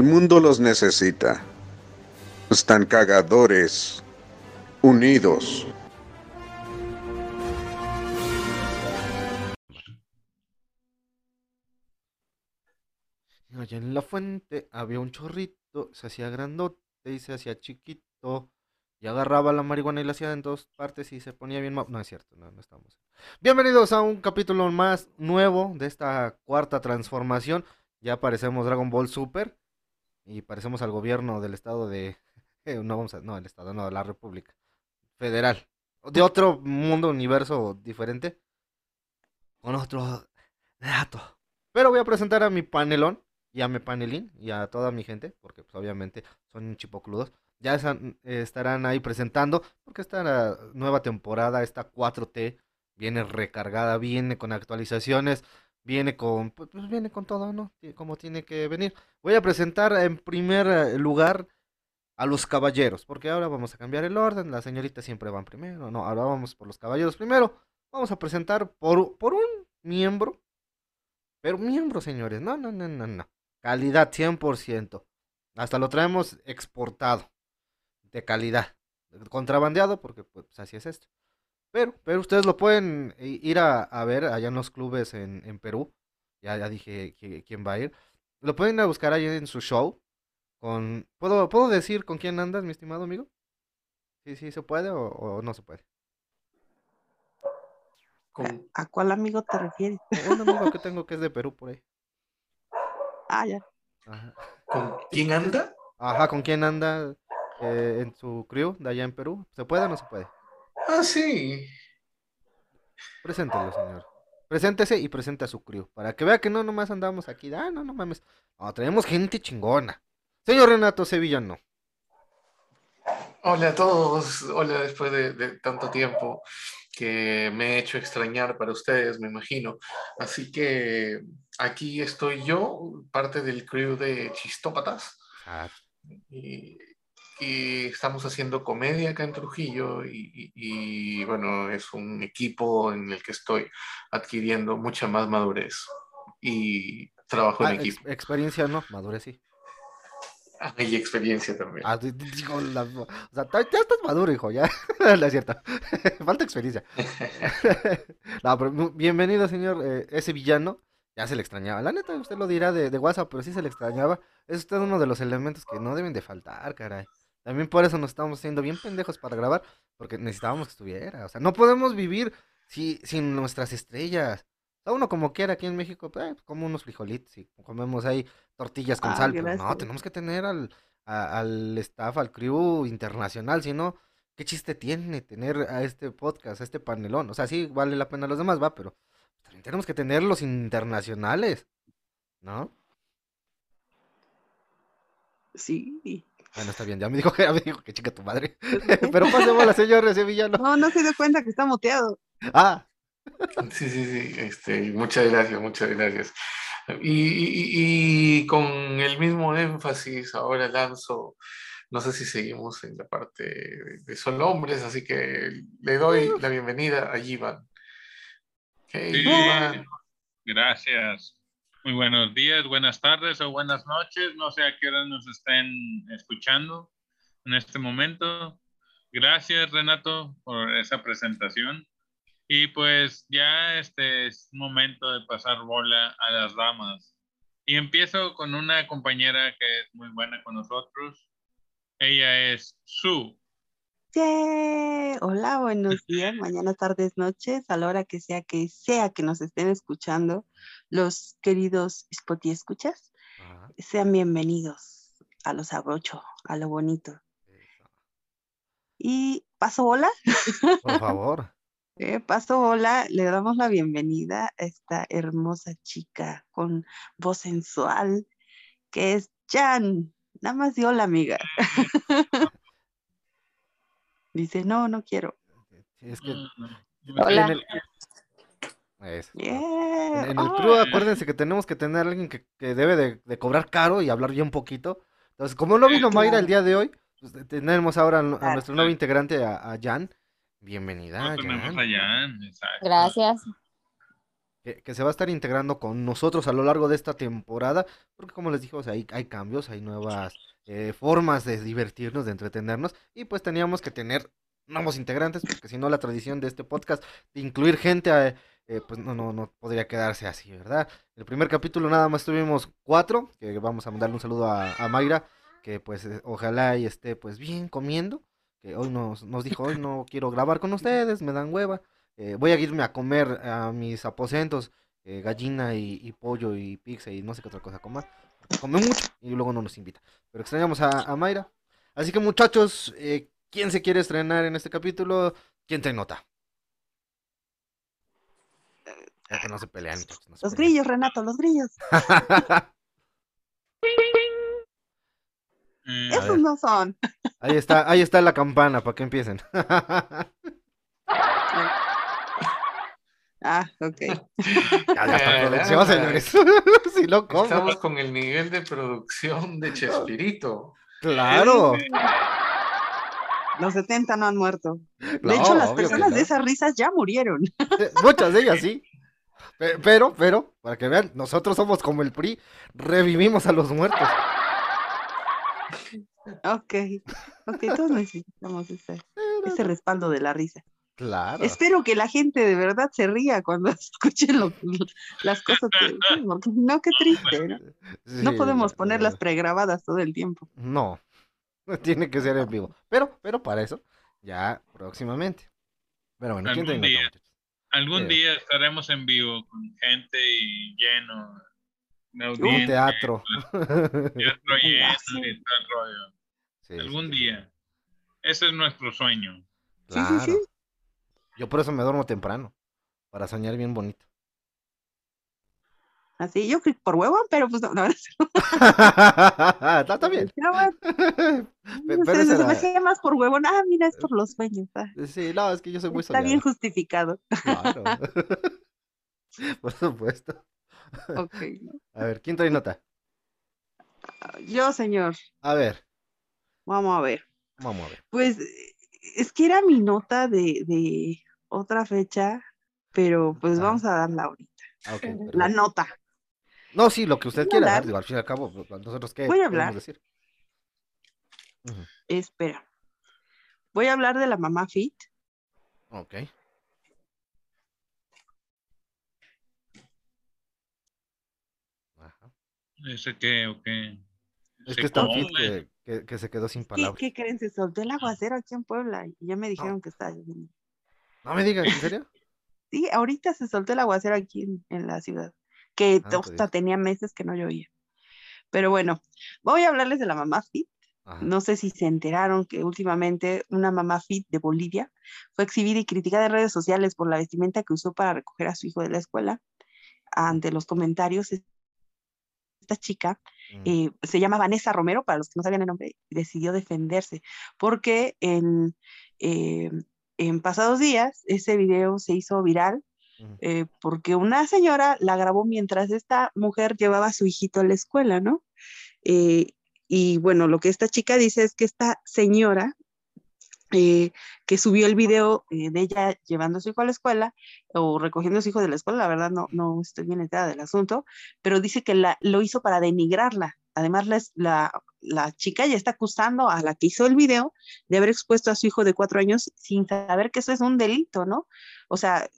El mundo los necesita. Están cagadores, unidos. Allá en la fuente había un chorrito, se hacía grandote y se hacía chiquito. Y agarraba la marihuana y la hacía en dos partes y se ponía bien... No es cierto, no, estamos. Bienvenidos a un capítulo más nuevo de esta cuarta transformación. Ya parecemos Dragon Ball Super y parecemos al gobierno del estado de... no, vamos a... No, el estado, no, la República Federal. De otro mundo, universo diferente. Con otro dato. Pero voy a presentar a mi panelón y a mi panelín y a toda mi gente, porque pues, obviamente son chipocludos. Ya estarán ahí presentando, porque esta nueva temporada, esta 4T, viene recargada, viene con actualizaciones, viene con, pues, pues viene con todo, ¿no? Como tiene que venir. Voy a presentar en primer eh, lugar a los caballeros, porque ahora vamos a cambiar el orden, las señoritas siempre van primero, no, ahora vamos por los caballeros primero. Vamos a presentar por, por un miembro, pero miembro, señores, no, no, no, no, no. Calidad 100%. Hasta lo traemos exportado. De calidad. Contrabandeado, porque pues así es esto. Pero, pero ustedes lo pueden ir a, ver allá en los clubes en, Perú. Ya, ya dije quién va a ir. Lo pueden ir a buscar ahí en su show. Con, ¿puedo, ¿Puedo decir con quién andas, mi estimado amigo? Sí, sí, se puede o, no se puede. ¿A cuál amigo te refieres? Un amigo que tengo que es de Perú por ahí. Ah, ya. ¿Con quién anda? Ajá, ¿con quién anda eh, en su crew de allá en Perú? ¿Se puede o no se puede? Ah, sí. Preséntelo, señor. Preséntese y presente a su crew. Para que vea que no nomás andamos aquí. Ah, no, no mames. No, tenemos gente chingona. Señor Renato Sevillano. Hola a todos. Hola después de tanto tiempo que me he hecho extrañar para ustedes, me imagino. Así que aquí estoy yo, parte del crew de Chistópatas. Ah. Y, estamos haciendo comedia acá en Trujillo y, bueno, es un equipo en el que estoy adquiriendo mucha más madurez y trabajo en ah, equipo. experiencia no, madurez sí. Hay experiencia también. Ah, digo, o sea, ya estás maduro, hijo, ya. no es cierto. Falta experiencia. no, pero bienvenido, señor. Eh, ese villano. Ya se le extrañaba. La neta, usted lo dirá de, de, WhatsApp, pero sí se le extrañaba. Es usted uno de los elementos que no deben de faltar, caray. También por eso nos estamos haciendo bien pendejos para grabar, porque necesitábamos que estuviera. O sea, no podemos vivir si, sin nuestras estrellas. O uno como quiera aquí en México, pues, como unos frijolitos y comemos ahí tortillas con ah, sal. Pero no, tenemos que tener al, al staff, al crew internacional, si no, ¿qué chiste tiene tener a este podcast, a este panelón? O sea, sí vale la pena los demás, va, pero también tenemos que tener los internacionales, ¿no? Sí. Bueno, está bien, ya me dijo que, ya me dijo que chica tu madre. pero pasemos a la señora Sevillano. No, no se dio cuenta que está muteado. Ah, Sí, sí, sí, este, muchas gracias, muchas gracias. Y, con el mismo énfasis ahora lanzo, no sé si seguimos en la parte de solo hombres, así que le doy la bienvenida a Ivan. Gracias. Muy buenos días, buenas tardes o buenas noches. No sé a qué hora nos estén escuchando en este momento. Gracias, Renato, por esa presentación. Y pues ya este es momento de pasar bola a las damas. Y empiezo con una compañera que es muy buena con nosotros. Ella es Hola, buenos días, mañana, tardes, noches, a la hora que sea que sea que nos estén escuchando, los queridos Spotty escuchas, sean bienvenidos a los abrocho, a lo bonito. Y paso bola. Por favor. Eh, paso, hola, le damos la bienvenida a esta hermosa chica con voz sensual, que es Jan. Nada más dio hola, amiga. Dice, no, no quiero. Es que... Hola. En el, en el crew, acuérdense que tenemos que tener a alguien que, debe de, cobrar caro y hablar ya un poquito. Entonces, como no vino Mayra el día de hoy, pues, tenemos ahora a, nuestro nuevo integrante, a, a Jan. Bienvenida. Jan. Gracias. Que, se va a estar integrando con nosotros a lo largo de esta temporada, porque como les dije, o sea, hay, hay cambios, hay nuevas eh, formas de divertirnos, de entretenernos, y pues teníamos que tener nuevos integrantes, porque si no la tradición de este podcast de incluir gente, eh, pues no, no, no podría quedarse así, ¿verdad? El primer capítulo nada más tuvimos cuatro, que vamos a mandarle un saludo a, a Mayra, que pues eh, ojalá y esté pues bien comiendo, que hoy nos, nos dijo, hoy no quiero grabar con ustedes, me dan hueva. Eh, voy a irme a comer a mis aposentos, eh, gallina y, pollo y pizza y no sé qué otra cosa comer. Come mucho y luego no nos invita. Pero extrañamos a, Mayra. Así que muchachos, eh, ¿quién se quiere estrenar en este capítulo? ¿Quién te nota? que no se pelean. los grillos, Renato, los grillos. Esos no son. Ahí está, ahí está la campana para que empiecen. Ah, ok. Ya, producción, señores. si lo Estamos con el nivel de producción de Chespirito. Claro. Los 70 no han muerto. De hecho, las personas de esas risas ya murieron. Muchas de ellas sí. Pero, pero, para que vean, nosotros somos como el PRI, revivimos a los muertos. Ok, ok, todos necesitamos ese, ese respaldo de la risa. Claro. Espero que la gente de verdad se ría cuando escuchen las cosas que porque no, qué triste, ¿no? no podemos ponerlas pregrabadas todo el tiempo. No, tiene que ser en vivo. Pero, pero para eso, ya próximamente. Pero bueno, ¿quién algún día, algún día estaremos en vivo con gente y lleno. Un teatro. Teatro lleno y tal rollo. algún día. Ese es nuestro sueño. Claro. Sí, sí, sí. Yo por eso me duermo temprano, para soñar bien bonito. Así, yo por huevo, pero pues no, no. Está bien. pero, se, me hacía más por huevo. Ah, mira, es por los sueños. Ah. Sí, no, es que yo soy muy Está bien justificado. Claro. por supuesto. Ok. A ver, ¿quién trae nota? Yo, señor. A ver. Vamos a ver. Vamos a ver. Pues es que era mi nota de, otra fecha, pero pues ah. vamos a darla ahorita. Ah, la nota. No, sí, lo que usted quiera dar, digo, al fin y al cabo, pues, nosotros qué Voy a hablar. decir. Espera. Voy a hablar de la mamá Fit. Ok. Ajá. ¿Ese qué o qué? Es que está fit que, que, se quedó sin palabras. ¿Qué, creen? Se soltó el aguacero aquí en Puebla y ya me dijeron que está lloviendo. No me digas, ¿en serio? sí, ahorita se soltó el aguacero aquí en, la ciudad, que hasta tenía meses que no llovía. Pero bueno, voy a hablarles de la mamá Fit. No sé si se enteraron que últimamente una mamá fit de Bolivia fue exhibida y criticada en redes sociales por la vestimenta que usó para recoger a su hijo de la escuela. Ante los comentarios, esta chica mm. eh, se llama Vanessa Romero, para los que no sabían el nombre, decidió defenderse, porque en, eh, en pasados días ese video se hizo viral eh, porque una señora la grabó mientras esta mujer llevaba a su hijito a la escuela, ¿no? y bueno, lo que esta chica dice es que esta señora eh, que subió el video eh, de ella llevando a su hijo a la escuela o recogiendo a su hijo de la escuela, la verdad no, no estoy bien enterada del asunto, pero dice que la, lo hizo para denigrarla. Además, la, chica ya está acusando a la que hizo el video de haber expuesto a su hijo de cuatro años sin saber que eso es un delito, ¿no? O sea,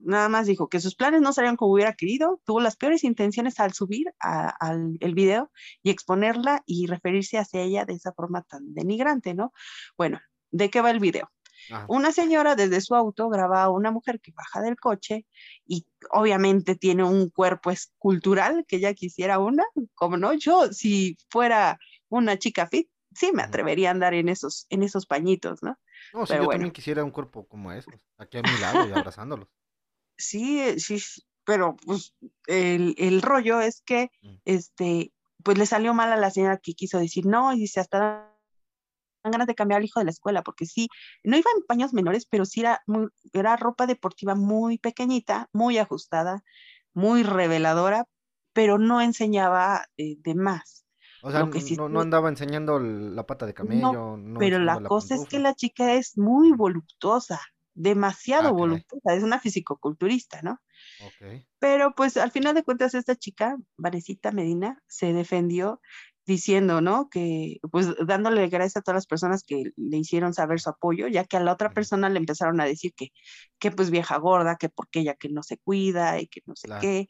nada más dijo que sus planes no salieron como hubiera querido, tuvo las peores intenciones al subir al el video y exponerla y referirse hacia ella de esa forma tan denigrante, ¿no? Bueno, ¿De qué va el video? Una señora desde su auto graba a una mujer que baja del coche y obviamente tiene un cuerpo escultural que ya quisiera una, como no, yo si fuera una chica fit, sí me atrevería a andar en esos, en esos pañitos, ¿no? No, sí, yo también quisiera un cuerpo como ese, aquí a mi lado y abrazándolos. Sí, sí, pero pues el, el rollo es que, mm. este, pues le salió mal a la señora que quiso decir no, y dice hasta ganas de cambiar al hijo de la escuela, porque sí, no iba en paños menores, pero sí era, muy, era ropa deportiva muy pequeñita, muy ajustada, muy reveladora, pero no enseñaba eh, de más. O sea, no, andaba enseñando la pata de camello. No, pero la cosa es que la chica es muy voluptuosa, demasiado ah, voluptuosa, es una fisicoculturista, ¿no? Pero pues al final de cuentas esta chica, Vanesita Medina, se defendió diciendo, ¿no? Que pues dándole gracias a todas las personas que le hicieron saber su apoyo, ya que a la otra persona le empezaron a decir que, que pues vieja gorda, que porque ella que no se cuida y que no sé qué,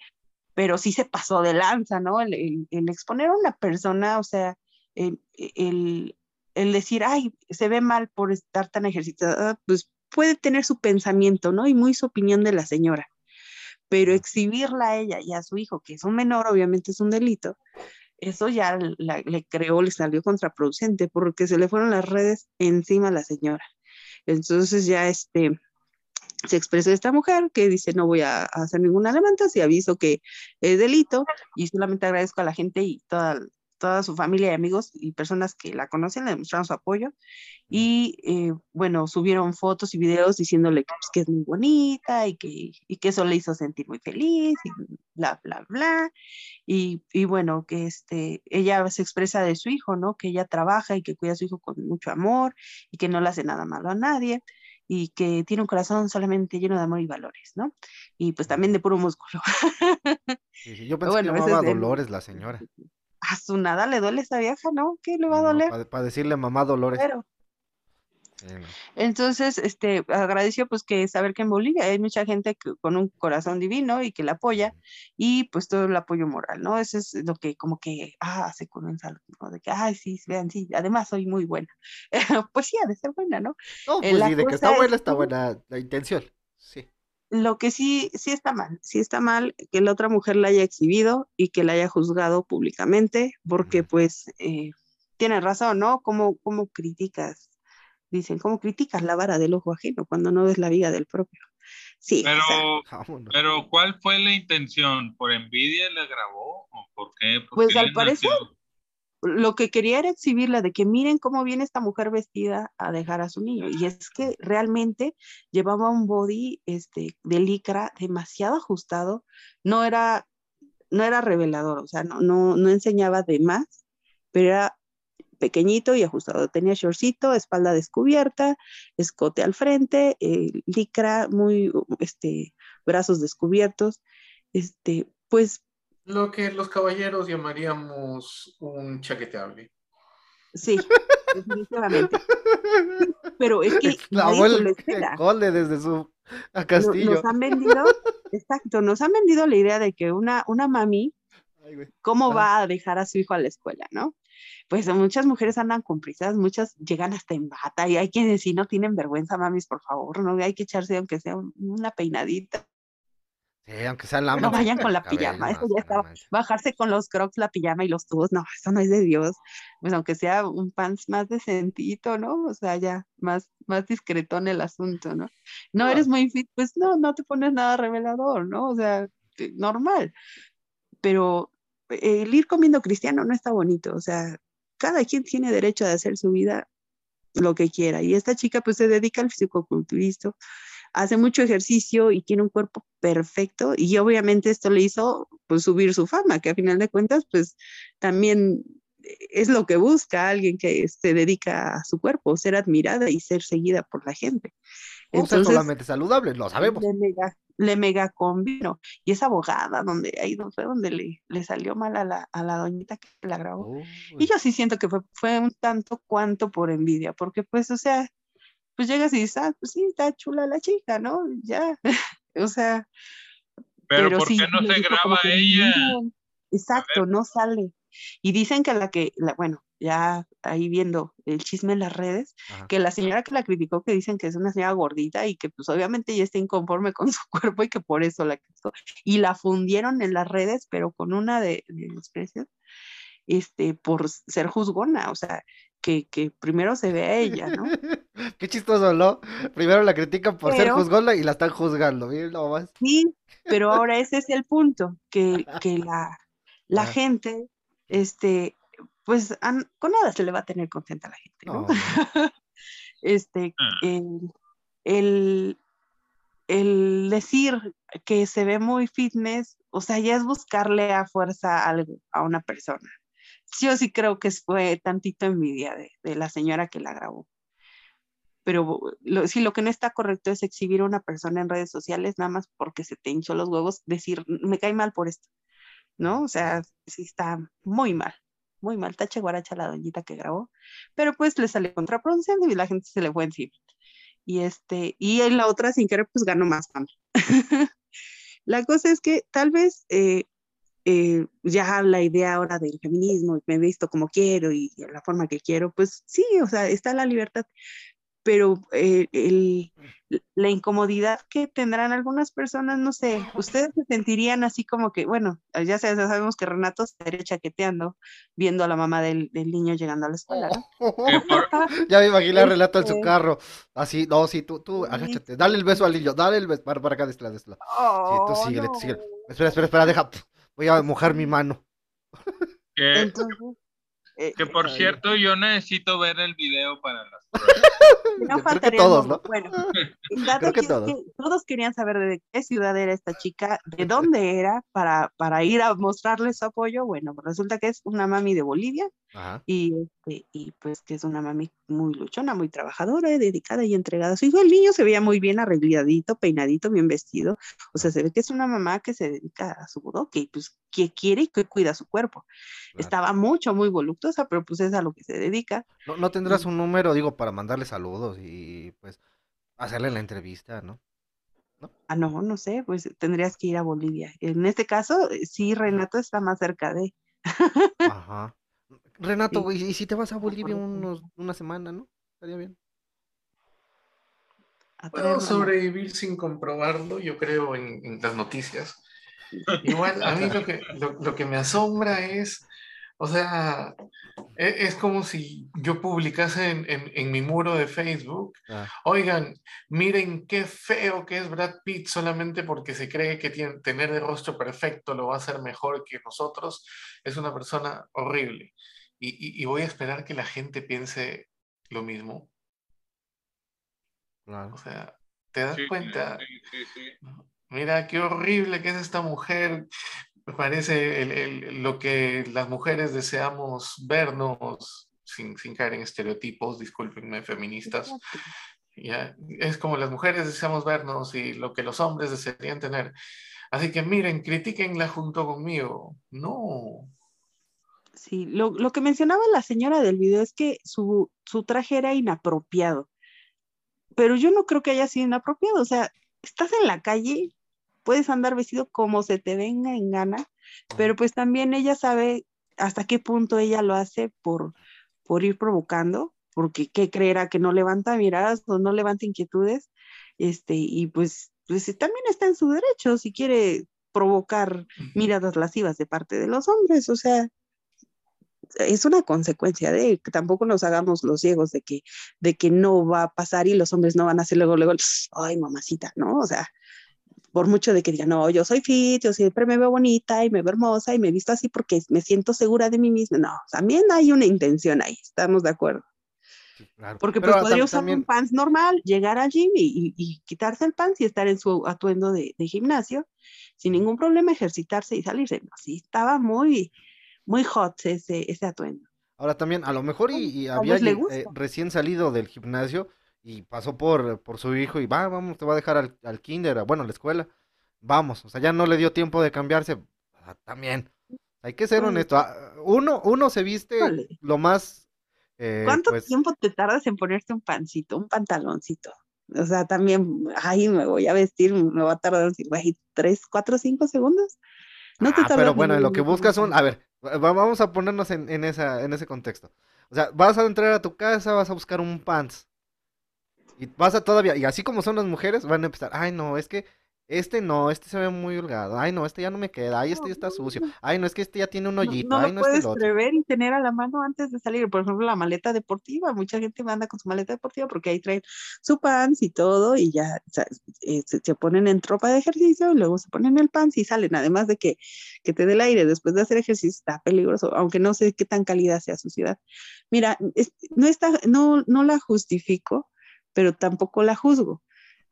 pero sí se pasó de lanza, ¿no? El, exponer a una persona, o sea, el, el, decir, ay, se ve mal por estar tan ejercitada, pues puede tener su pensamiento, ¿no? Y muy su opinión de la señora. Pero exhibirla a ella y a su hijo, que es un menor, obviamente es un delito, eso ya le creó, le salió contraproducente porque se le fueron las redes encima a la señora. Entonces ya este, se expresó esta mujer que dice no voy a, hacer ninguna levanta y aviso que es delito y solamente agradezco a la gente y toda, toda su familia y amigos y personas que la conocen, le demostraron su apoyo y eh, bueno, subieron fotos y videos diciéndole que, pues, que, es muy bonita y que, y que eso le hizo sentir muy feliz y bla, bla, bla. Y, y, bueno, que este, ella se expresa de su hijo, ¿no? Que ella trabaja y que cuida a su hijo con mucho amor y que no le hace nada malo a nadie y que tiene un corazón solamente lleno de amor y valores, ¿no? Y pues también de puro músculo. yo pensé que llamaba Dolores la señora a su nada le duele esa vieja, ¿no? ¿Qué le va a doler? Para, decirle mamá Dolores. Entonces, este, agradeció pues que saber que en Bolivia hay mucha gente con un corazón divino y que la apoya y pues todo el apoyo moral, ¿no? Eso es lo que como que, ah, se comienza, ¿no? De que, ay, sí, vean, sí, además soy muy buena. pues sí, ha de ser buena, ¿no? No, pues sí, de que está buena, está buena la intención, lo que sí, sí está mal, sí está mal que la otra mujer la haya exhibido y que la haya juzgado públicamente, porque pues eh, tiene razón, ¿no? ¿Cómo, ¿Cómo criticas? Dicen, ¿cómo criticas la vara del ojo ajeno cuando no ves la vida del propio? Sí. Pero, pero ¿cuál fue la intención? ¿Por envidia le grabó? ¿O por qué? pues al parecer, lo que quería era exhibirla de que miren cómo viene esta mujer vestida a dejar a su niño. Y es que realmente llevaba un body este, de licra demasiado ajustado, no era, no era revelador, o sea, no, no, no enseñaba de más, pero era pequeñito y ajustado. Tenía shortcito, espalda descubierta, escote al frente, eh, licra muy, este, brazos descubiertos, este, pues lo que los caballeros llamaríamos un chaqueteable. Sí, definitivamente. Pero es que la abuela cole desde su castillo. Nos han vendido, exacto, nos han vendido la idea de que una, una mami, ¿cómo va a dejar a su hijo a la escuela, no? Pues muchas mujeres andan con prisas, muchas llegan hasta en bata y hay quienes si no tienen vergüenza, mamis, por favor, no hay que echarse aunque sea una peinadita Sí, aunque sea la No vayan con la pijama, eso ya estaba. Bajarse con los crocs, la pijama y los tubos, no, eso no es de Dios. Pues aunque sea un pants más decentito, ¿no? O sea, ya más, más discretón el asunto, ¿no? No eres muy fit, pues no, no te pones nada revelador, ¿no? O sea, eh, normal. Pero el ir comiendo cristiano no está bonito, o sea, cada quien tiene derecho a hacer su vida lo que quiera. Y esta chica pues se dedica al fisicoculturismo hace mucho ejercicio y tiene un cuerpo perfecto y obviamente esto le hizo pues subir su fama, que a final de cuentas pues también es lo que busca alguien que se dedica a su cuerpo, ser admirada y ser seguida por la gente. Entonces, solamente saludable, lo sabemos. Le mega, le mega convino. Y esa abogada, donde ahí no fue donde le, le salió mal a la, a la doñita que la grabó. Y yo sí siento que fue, fue un tanto cuanto por envidia, porque pues, o sea, pues llegas y dices, ah, pues sí, está chula la chica, ¿no? Ya, o sea. Pero, ¿por qué no se graba ella? exacto, no sale. Y dicen que la que, la, bueno, ya ahí viendo el chisme en las redes, que la señora que la criticó, que dicen que es una señora gordita y que pues obviamente ella está inconforme con su cuerpo y que por eso la criticó. Y la fundieron en las redes, pero con una de, de precios, este, por ser juzgona, o sea, que, que, primero se ve a ella, ¿no? Qué chistoso, ¿no? Primero la critican por ser juzgona y la están juzgando, miren más. Sí, pero ahora ese es el punto, que, que la, la gente, este, pues con nada se le va a tener contenta a la gente, ¿no? este, ah. el, el, el decir que se ve muy fitness, o sea, ya es buscarle a fuerza algo a una persona yo sí creo que fue tantito envidia de, la señora que la grabó. pero lo, sí, lo que no está correcto es exhibir a una persona en redes sociales nada más porque se te hinchó los huevos, decir, me cae mal por esto, ¿no? O sea, sí está muy mal, muy mal. Tache guaracha la doñita que grabó, pero pues le sale contraproducente y la gente se le fue encima. Y este, y en la otra, sin querer, pues ganó más fama. la cosa es que tal vez eh, eh, ya la idea ahora del feminismo, me he visto como quiero y la forma que quiero, pues sí, o sea, está la libertad, pero eh, el, la incomodidad que tendrán algunas personas, no sé, ustedes se sentirían así como que, bueno, ya, sabemos que Renato estaría chaqueteando viendo a la mamá del, niño llegando a la escuela. ya me imaginé a Renato en su carro, así, no, sí, tú, tú, agáchate, dale el beso al niño, dale el beso, para, para acá, de este lado, de este lado. sí, tú oh, síguele, síguele. Espera, espera, espera, deja, voy a mojar mi mano. Entonces, eh, que por cierto, yo necesito ver el video para las No faltaría todos, ¿no? Bueno, que, todos. querían saber de qué ciudad era esta chica, de dónde era, para, para ir a mostrarles su apoyo. Bueno, resulta que es una mami de Bolivia y, este, y pues que es una mami muy luchona, muy trabajadora, dedicada y entregada. Su hijo, el niño se veía muy bien arregladito, peinadito, bien vestido. O sea, se ve que es una mamá que se dedica a su bodoque y pues que quiere y que cuida su cuerpo. Estaba mucho, muy voluptuosa, pero pues es a lo que se dedica. No, no tendrás un número, digo, para mandarle saludos y pues hacerle la entrevista, ¿no? ¿no? Ah, no, no sé, pues tendrías que ir a Bolivia. En este caso, sí, Renato está más cerca de. Ajá. Renato, ¿y si te vas a Bolivia unos, una semana, no? Estaría bien. Puedo sobrevivir sin comprobarlo, yo creo, en, las noticias. Igual, a mí lo que, lo que me asombra es o sea, e, es, como si yo publicase en, mi muro de Facebook, ah. oigan, miren qué feo que es Brad Pitt solamente porque se cree que tiene, tener el rostro perfecto lo va a hacer mejor que nosotros. Es una persona horrible. Y, voy a esperar que la gente piense lo mismo. O sea, ¿te das cuenta? Mira qué horrible que es esta mujer me parece lo que las mujeres deseamos vernos, sin, sin caer en estereotipos, discúlpenme, feministas. Ya, es como las mujeres deseamos vernos y lo que los hombres desearían tener. Así que miren, critiquenla junto conmigo. No. Sí, lo, lo, que mencionaba la señora del video es que su, su traje era inapropiado. Pero yo no creo que haya sido inapropiado. O sea, estás en la calle, puedes andar vestido como se te venga en gana, pero pues también ella sabe hasta qué punto ella lo hace por, por ir provocando, porque qué creerá que no levanta miradas o no levanta inquietudes, este, y pues, pues también está en su derecho si quiere provocar miradas lascivas de parte de los hombres, o sea, es una consecuencia de que tampoco nos hagamos los ciegos de que, de que no va a pasar y los hombres no van a hacer luego, luego, ay, mamacita, ¿no? O sea, por mucho de que diga, no, yo soy fit, yo siempre me veo bonita y me veo hermosa y me visto así porque me siento segura de mí misma. No, también hay una intención ahí, estamos de acuerdo. Porque pues podría usar un pants normal, llegar al gym y, quitarse el pants y estar en su atuendo de, gimnasio sin ningún problema, ejercitarse y salirse. No, sí, estaba muy, muy hot ese, ese atuendo. Ahora también, a lo mejor y, había eh, recién salido del gimnasio y pasó por, por su hijo y va, vamos, te va a dejar al, al kinder, bueno, a la escuela. Vamos, o sea, ya no le dio tiempo de cambiarse. también, hay que ser honesto. Ah, uno, uno se viste lo más... Eh, ¿Cuánto pues tiempo te tardas en ponerte un pancito, un pantaloncito? O sea, también, ay, me voy a vestir, me va a tardar, güey, tres, cuatro, cinco segundos. No te ah, pero bueno, lo que buscas son, a ver, vamos a ponernos en, en, esa, en ese contexto. O sea, vas a entrar a tu casa, vas a buscar un pants. Y pasa todavía, y así como son las mujeres, van a empezar, ay no, es que este no, este se ve muy holgado. Ay, no, este ya no me queda. Ay, este ya está sucio. Ay, no, es que este ya tiene un hoyito. No, no Ay, no puedes este prever y tener a la mano antes de salir. Por ejemplo, la maleta deportiva. Mucha gente anda con su maleta deportiva porque ahí traen su pants y todo y ya eh, se, ponen en tropa de ejercicio y luego se ponen el pants y salen. Además de que, que te dé el aire después de hacer ejercicio está peligroso, aunque no sé qué tan cálida sea su ciudad. Mira, no, está, no, no la justifico, pero tampoco la juzgo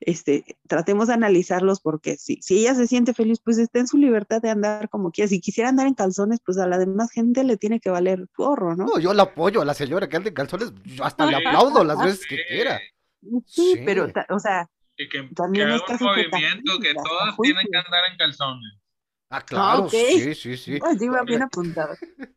este, tratemos de analizarlos porque si, si ella se siente feliz, pues está en su libertad de andar como quiera. Si quisiera andar en calzones, pues a la demás gente le tiene que valer porro, ¿no? No, yo la apoyo a la señora que anda en calzones, yo hasta le aplaudo las veces que quiera. Sí, pero, o sea, que, que, también que un movimiento que todos tienen que andar en calzones. Ah, claro, sí, sí, sí. Pues bien apuntado.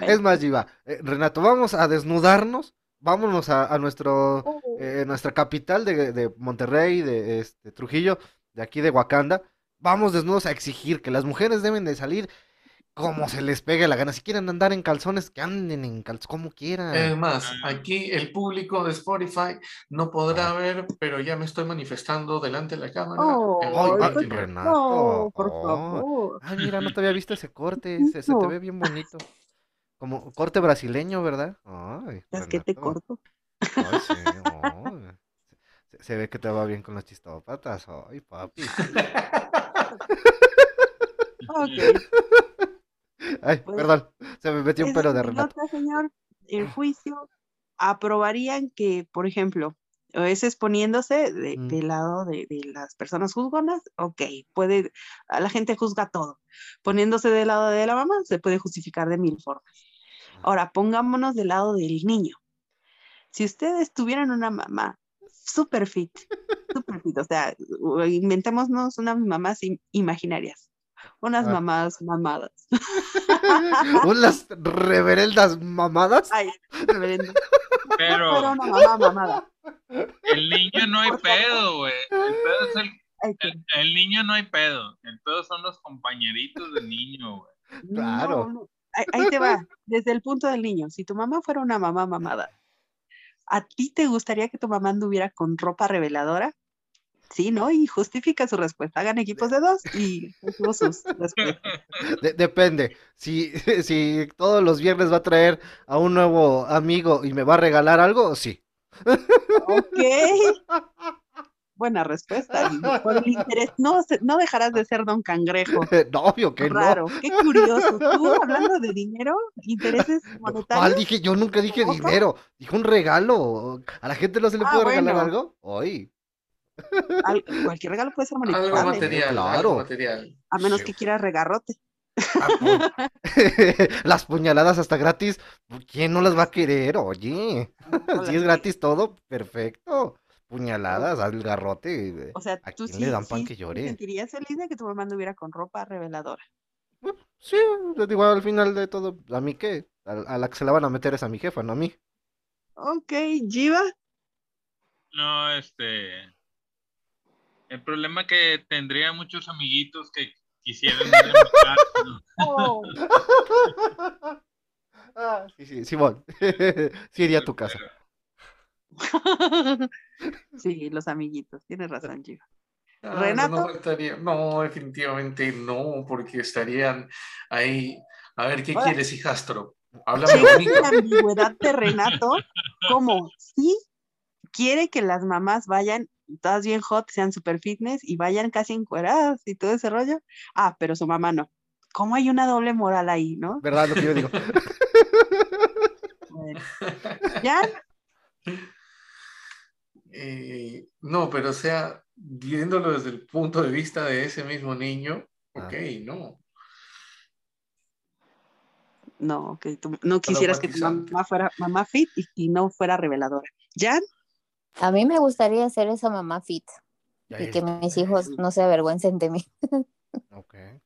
Es más, Jiva, eh, Renato, vamos a desnudarnos, vámonos a, nuestro, oh. eh, nuestra capital de, de, Monterrey, de este, Trujillo, de aquí de Wakanda, vamos desnudos a exigir que las mujeres deben de salir como se les pegue la gana. Si quieren andar en calzones, que anden en calzones, como quieran. Es más, aquí el público de Spotify no podrá ver, pero ya me estoy manifestando delante de la cámara. Oh, ay, Renato. por favor. Ay, mira, no te había visto ese corte. Se, te ve bien bonito. Como corte brasileño, ¿verdad? Ay, es que te corto. Ay, sí, se, se, ve que te va bien con los chistópatas. Ay, papi. ok. Ay, pues, perdón, se me metió un pelo de Renato. señor, el juicio aprobarían que, por ejemplo, es exponiéndose de, mm. del lado de, las personas juzgonas, ok, puede, la gente juzga todo. Poniéndose del lado de la mamá, se puede justificar de mil formas. Ahora, pongámonos del lado del niño. Si ustedes tuvieran una mamá super fit, super fit, o sea, inventémonos unas mamás imaginarias, unas ah. mamadas mamadas. ¿Unas reverendas mamadas? Ay, reverendo. Pero. una mamá mamada. El niño no hay pedo, güey. El pedo es el, el, niño no hay pedo. El pedo son los compañeritos del niño, güey. Claro. Ahí, te va. Desde el punto del niño. Si tu mamá fuera una mamá mamada, ¿a ti te gustaría que tu mamá anduviera con ropa reveladora? Sí, ¿no? Y justifica su respuesta. Hagan equipos de dos y sus depende. Si, si todos los viernes va a traer a un nuevo amigo y me va a regalar algo, sí. Ok. Buena respuesta. Por el interés, no, no dejarás de ser don cangrejo. No, obvio que Raro. Qué curioso. Tú hablando de dinero, intereses monetarios. dije, yo nunca dije dinero. Dije un regalo. ¿A la gente no se le ah, puede regalar algo? Hoy cualquier regalo puede ser manipulable. Algo material, claro. material. A menos que quieras regarrote. Ah, las puñaladas hasta gratis, ¿quién no las va a querer? Oye, si es gratis todo, perfecto. Puñaladas, al garrote. O sea, ¿a tú quién le dan pan que llore? ¿Te sentirías feliz de que tu mamá anduviera con ropa reveladora? Sí, digo, al final de todo, ¿a mí qué? A, la que se la van a meter es a mi jefa, no a mí. Ok, Jiva. No, este. El problema es que tendría muchos amiguitos que quisieran oh. ah, sí, sí, Simón. sí iría a tu casa. Sí, los amiguitos. Tienes razón, Gio. Ah, Renato. No, definitivamente no, porque estarían ahí. A ver, ¿qué quieres, hijastro? Háblame bonito. La ambigüedad de Renato, como sí quiere que las mamás vayan todas bien hot, sean super fitness y vayan casi encueradas y todo ese rollo. Ah, pero su mamá no. ¿Cómo hay una doble moral ahí, no? ¿Verdad lo que yo digo? ¿Ya? Eh, no, pero o sea, viéndolo desde el punto de vista de ese mismo niño, ah. ok, no. No, que tú no quisieras que tu mamá fuera mamá fit y, y no fuera reveladora. ¿Ya? A mí me gustaría ser esa mamá fit y que mis hijos no se avergüencen de mí. Okay.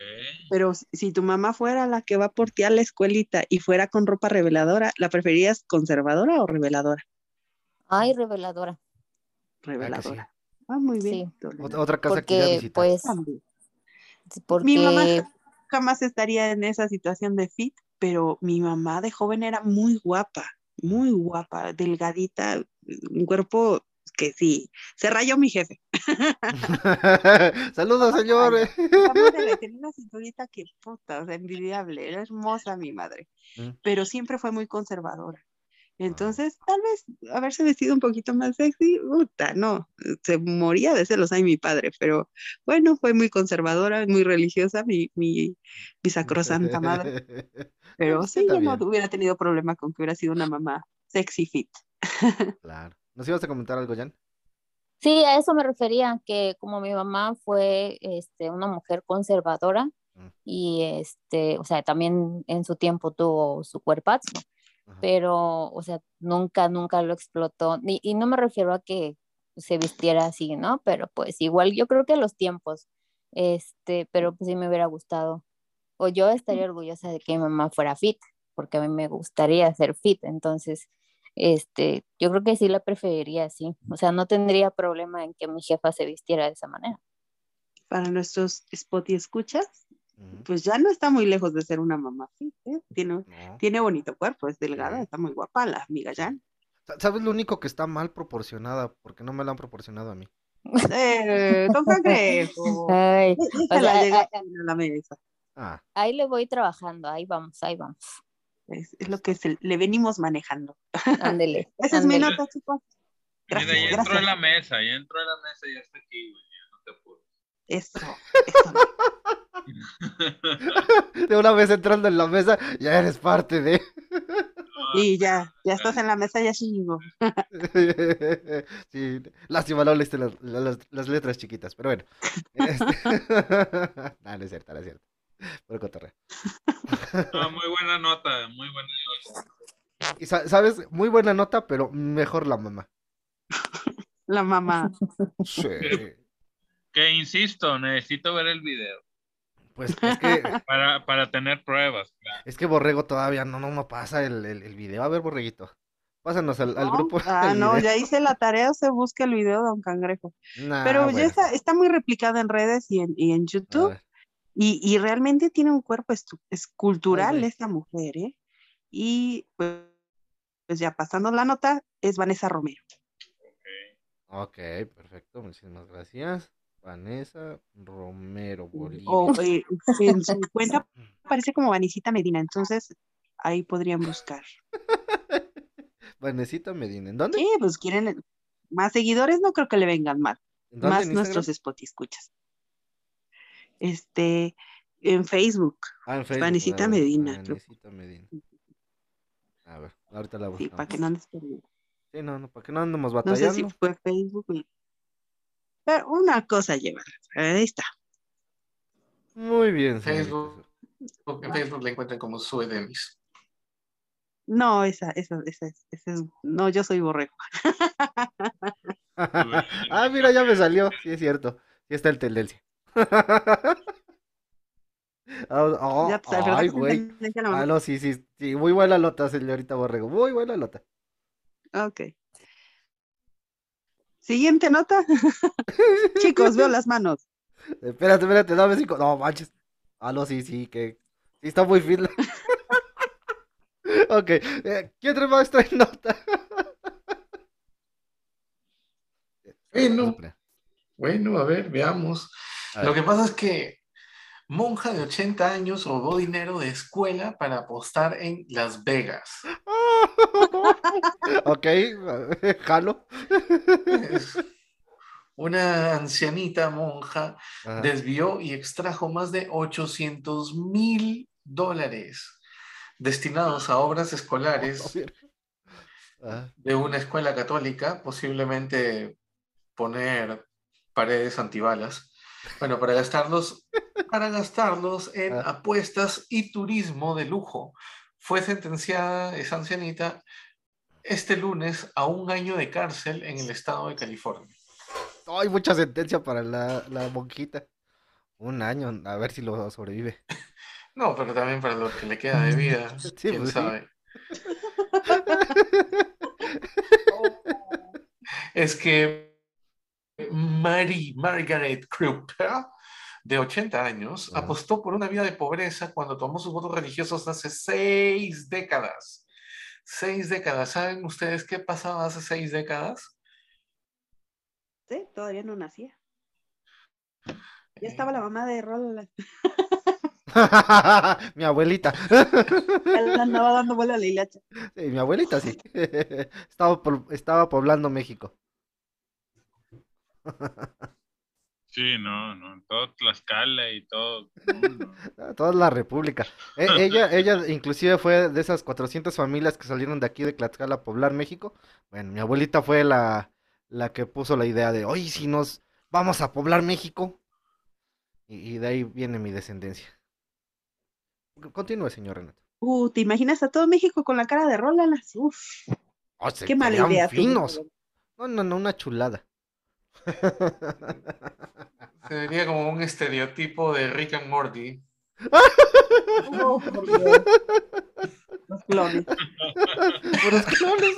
Pero si tu mamá fuera la que va por ti a la escuelita y fuera con ropa reveladora, ¿la preferirías conservadora o reveladora? Ay, reveladora. Reveladora. Ah, muy bien. Otra casa que pues porque... Mi mamá jamás estaría en esa situación de fit, pero mi mamá de joven era muy guapa, muy guapa, delgadita, un cuerpo que sí, se rayó mi jefe. Saludos, señores. Tenía una cinturita que puta, o sea, envidiable, era hermosa mi madre, mm. pero siempre fue muy conservadora. Entonces, tal vez haberse vestido un poquito más sexy, puta, no, se moría de celos ahí mi padre, pero bueno, fue muy conservadora, muy religiosa, mi, mi, mi sacrosanta madre. Pero sí, yo no hubiera tenido problema con que hubiera sido una mamá sexy fit. Claro. ¿Nos ibas a comentar algo, Jan? Sí, a eso me refería, que como mi mamá fue este, una mujer conservadora mm. y, este, o sea, también en su tiempo tuvo su cuerpazo, pero, o sea, nunca, nunca lo explotó. Y, y, no me refiero a que se vistiera así, ¿no? Pero pues igual yo creo que los tiempos, este, pero pues sí me hubiera gustado, o yo estaría orgullosa de que mi mamá fuera fit, porque a mí me gustaría ser fit, entonces, este, yo creo que sí la preferiría así, o sea, no tendría problema en que mi jefa se vistiera de esa manera. Para nuestros spot y escuchas, pues ya no está muy lejos de ser una mamá fit, ¿eh? tiene, tiene bonito cuerpo, es delgada, está muy guapa la amiga Jan. ¿Sabes lo único que está mal proporcionada? Porque no me la han proporcionado a mí. Eh, don Cangrejo. Ay, la la mesa. Ah. Ahí le voy trabajando, ahí vamos, ahí vamos. Es, lo que le venimos manejando. Ándele. Esa es mi nota, chicos. Gracias, Mira, ya entró en la mesa, ya entró en la mesa y ya está aquí, güey. No. Eso, eso. de una vez entrando en la mesa, ya eres parte de. Y ya, ya estás en la mesa, ya sigo. sí, lástima, no leíste las, las, letras chiquitas, pero bueno. Este... no, no es cierto, no es cierto. Por cotorreo. No, muy buena nota, muy buena nota. Y sabes, muy buena nota, pero mejor la mamá. La mamá. Sí. Que insisto, necesito ver el video. Pues es que. para, para tener pruebas. Es que Borrego todavía no, no me pasa el, el, video. A ver, Borreguito. Pásanos al, grupo. Ah, no, ya hice la tarea, se busca el video de Don Cangrejo. Pero ya está, está muy replicada en redes y en, y en YouTube. Y, y, realmente tiene un cuerpo escultural esta mujer, ¿eh? Y pues, pues, ya pasando la nota, es Vanessa Romero. Ok, perfecto, muchísimas gracias. Vanessa Romero Bolívar. O eh, en su cuenta parece como Vanesita Medina, entonces ahí podrían buscar. Vanesita Medina, ¿en dónde? Sí, pues quieren más seguidores, no creo que le vengan mal. Más nuestros spot escuchas. Este, en Facebook. Ah, en Facebook. Vanesita Medina. Vanesita Medina. A ver, ahorita la buscamos. Sí, para que no andes perdido. Sí, no, no, para que no andemos batallando. No sé si fue Facebook pero una cosa lleva. Ahí está. Muy bien. Facebook, en Facebook la encuentran como Sue Demis. No, esa, esa, esa, esa, es, no, yo soy borrego. ah, mira, ya me salió, sí es cierto, sí está el tendencia. oh, ya, pues, ay, güey. Ah, no, sí, sí, sí, muy buena lota, señorita Borrego, muy buena lota. Ok. Siguiente nota. Chicos, veo las manos. Espérate, espérate, dame cinco. No, manches. Ah, no, sí, sí, que. Sí, está muy fin. ok. Eh, ¿Quién más trae nota? bueno. Bueno, a ver, veamos. Lo que pasa es que monja de 80 años robó dinero de escuela para apostar en Las Vegas. ok, jalo. Una ancianita monja desvió y extrajo más de 800 mil dólares destinados a obras escolares ah. de una escuela católica, posiblemente poner paredes antibalas. Bueno, para gastarlos, para gastarlos en ah. apuestas y turismo de lujo. Fue sentenciada esa ancianita este lunes a un año de cárcel en el estado de California. Hay mucha sentencia para la, monjita. Un año, a ver si lo sobrevive. No, pero también para lo que le queda de vida, quién pues sabe. es que Mary Margaret Krupp, de 80 años, apostó por una vida de pobreza cuando tomó sus votos religiosos hace seis décadas. Seis décadas. ¿Saben ustedes qué pasaba hace seis décadas? Sí, todavía no nacía. Ya estaba la mamá de Roland. mi abuelita. Él andaba dando vuelo a la hilacha. Sí, mi abuelita sí. estaba, estaba poblando México. Sí, no, no, todo Tlaxcala y todo. Toda la República. E, ella, ella inclusive fue de esas 400 familias que salieron de aquí de Tlaxcala a poblar México. Bueno, mi abuelita fue la, la que puso la idea de, oye, si nos vamos a poblar México. Y, de ahí viene mi descendencia. Continúe, señor Renato. Uh, ¿te imaginas a todo México con la cara de Roland? Uf. Oh, qué mala idea. Finos. No, no, no, una chulada. Sería como un estereotipo de Rick and Morty. Los clones. Los clones.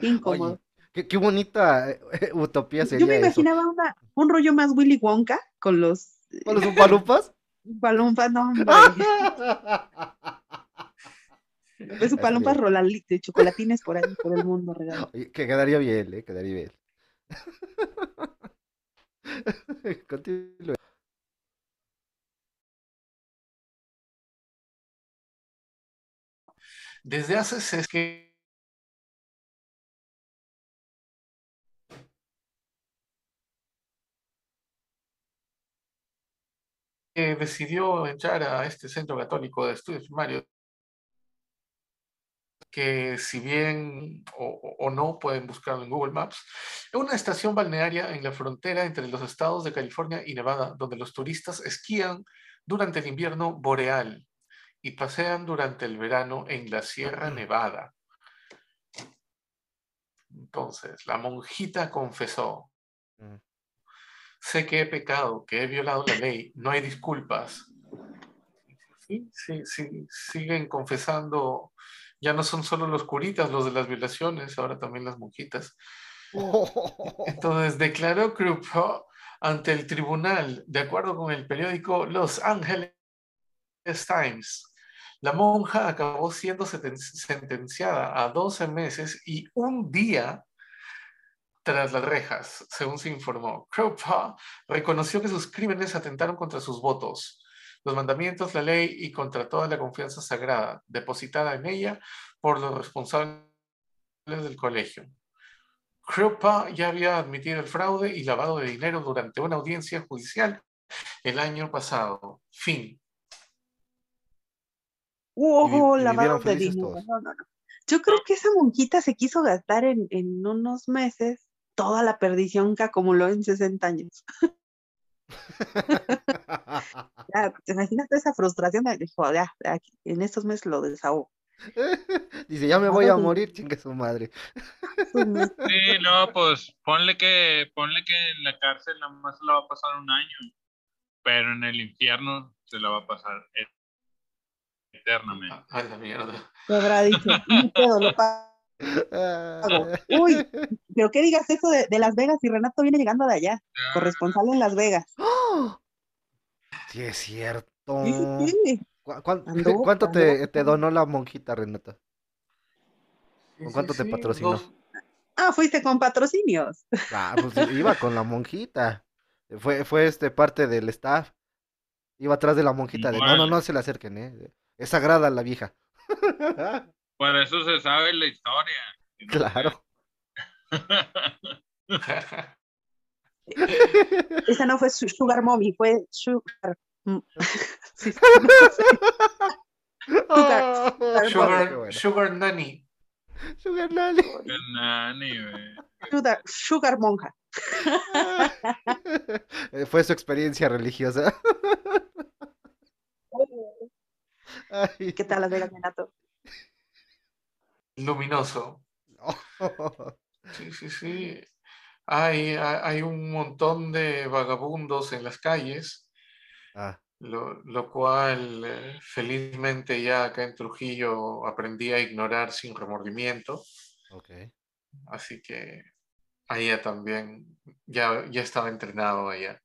Incómodo. qué, qué, bonita eh, utopía sería. Yo me imaginaba Una, un rollo más Willy Wonka con los. ¿Con los umpalumpas? Palumpas, no, hombre. Es su palumpas de chocolatines por ahí, por el mundo regalo. Que quedaría bien, eh, quedaría bien. Continúe. Desde hace seis que decidió entrar a este centro católico de estudios primarios que si bien o, no pueden buscarlo en Google Maps, es una estación balnearia en la frontera entre los estados de California y Nevada, donde los turistas esquían durante el invierno boreal y pasean durante el verano en la Sierra Nevada. Entonces, la monjita confesó, mm. sé que he pecado, que he violado la ley, no hay disculpas. Sí, sí, sí, siguen confesando ya no son solo los curitas los de las violaciones, ahora también las monjitas. Entonces declaró Krupp ante el tribunal, de acuerdo con el periódico Los Angeles Times. La monja acabó siendo sentenciada a 12 meses y un día tras las rejas, según se informó. Krupp reconoció que sus crímenes atentaron contra sus votos los mandamientos, la ley y contra toda la confianza sagrada depositada en ella por los responsables del colegio. Krupa ya había admitido el fraude y lavado de dinero durante una audiencia judicial el año pasado. Fin. ¡Wow! Lavado de dinero. Yo creo que esa monjita se quiso gastar en, en unos meses toda la perdición que acumuló en 60 años. ¿te imaginas esa frustración? De, dijo, ya, en estos meses lo desahogo. Dice, ya me voy a morir, chingue su madre. Sí, no, pues ponle que, ponle que en la cárcel nada más se la va a pasar un año, pero en el infierno se la va a pasar eternamente. A la mierda. Te habrá dicho, lo Uy, pero que digas eso de, Las Vegas y Renato viene llegando de allá, corresponsal en Las Vegas. Sí, es cierto. ¿Cuánto, te, donó la monjita, Renata? ¿Con cuánto te patrocinó? Ah, fuiste con patrocinios. Ah, pues iba con la monjita. Fue, fue este parte del staff. Iba atrás de la monjita de no, no, no se le acerquen, eh. Es sagrada la vieja. Por eso se sabe la historia. Claro. Esa no fue Sugar Mommy, fue Sugar. Sugar, sugar, sugar Nanny. Sugar Nanny. Sugar Nanny, Sugar, sugar Monja. Fue su experiencia religiosa. ¿Qué tal la Vega Renato? Luminoso. Sí, sí, sí. Hay, hay un montón de vagabundos en las calles, ah. lo, cual eh, felizmente ya acá en Trujillo aprendí a ignorar sin remordimiento. Okay. Así que allá también, ya, ya estaba entrenado allá.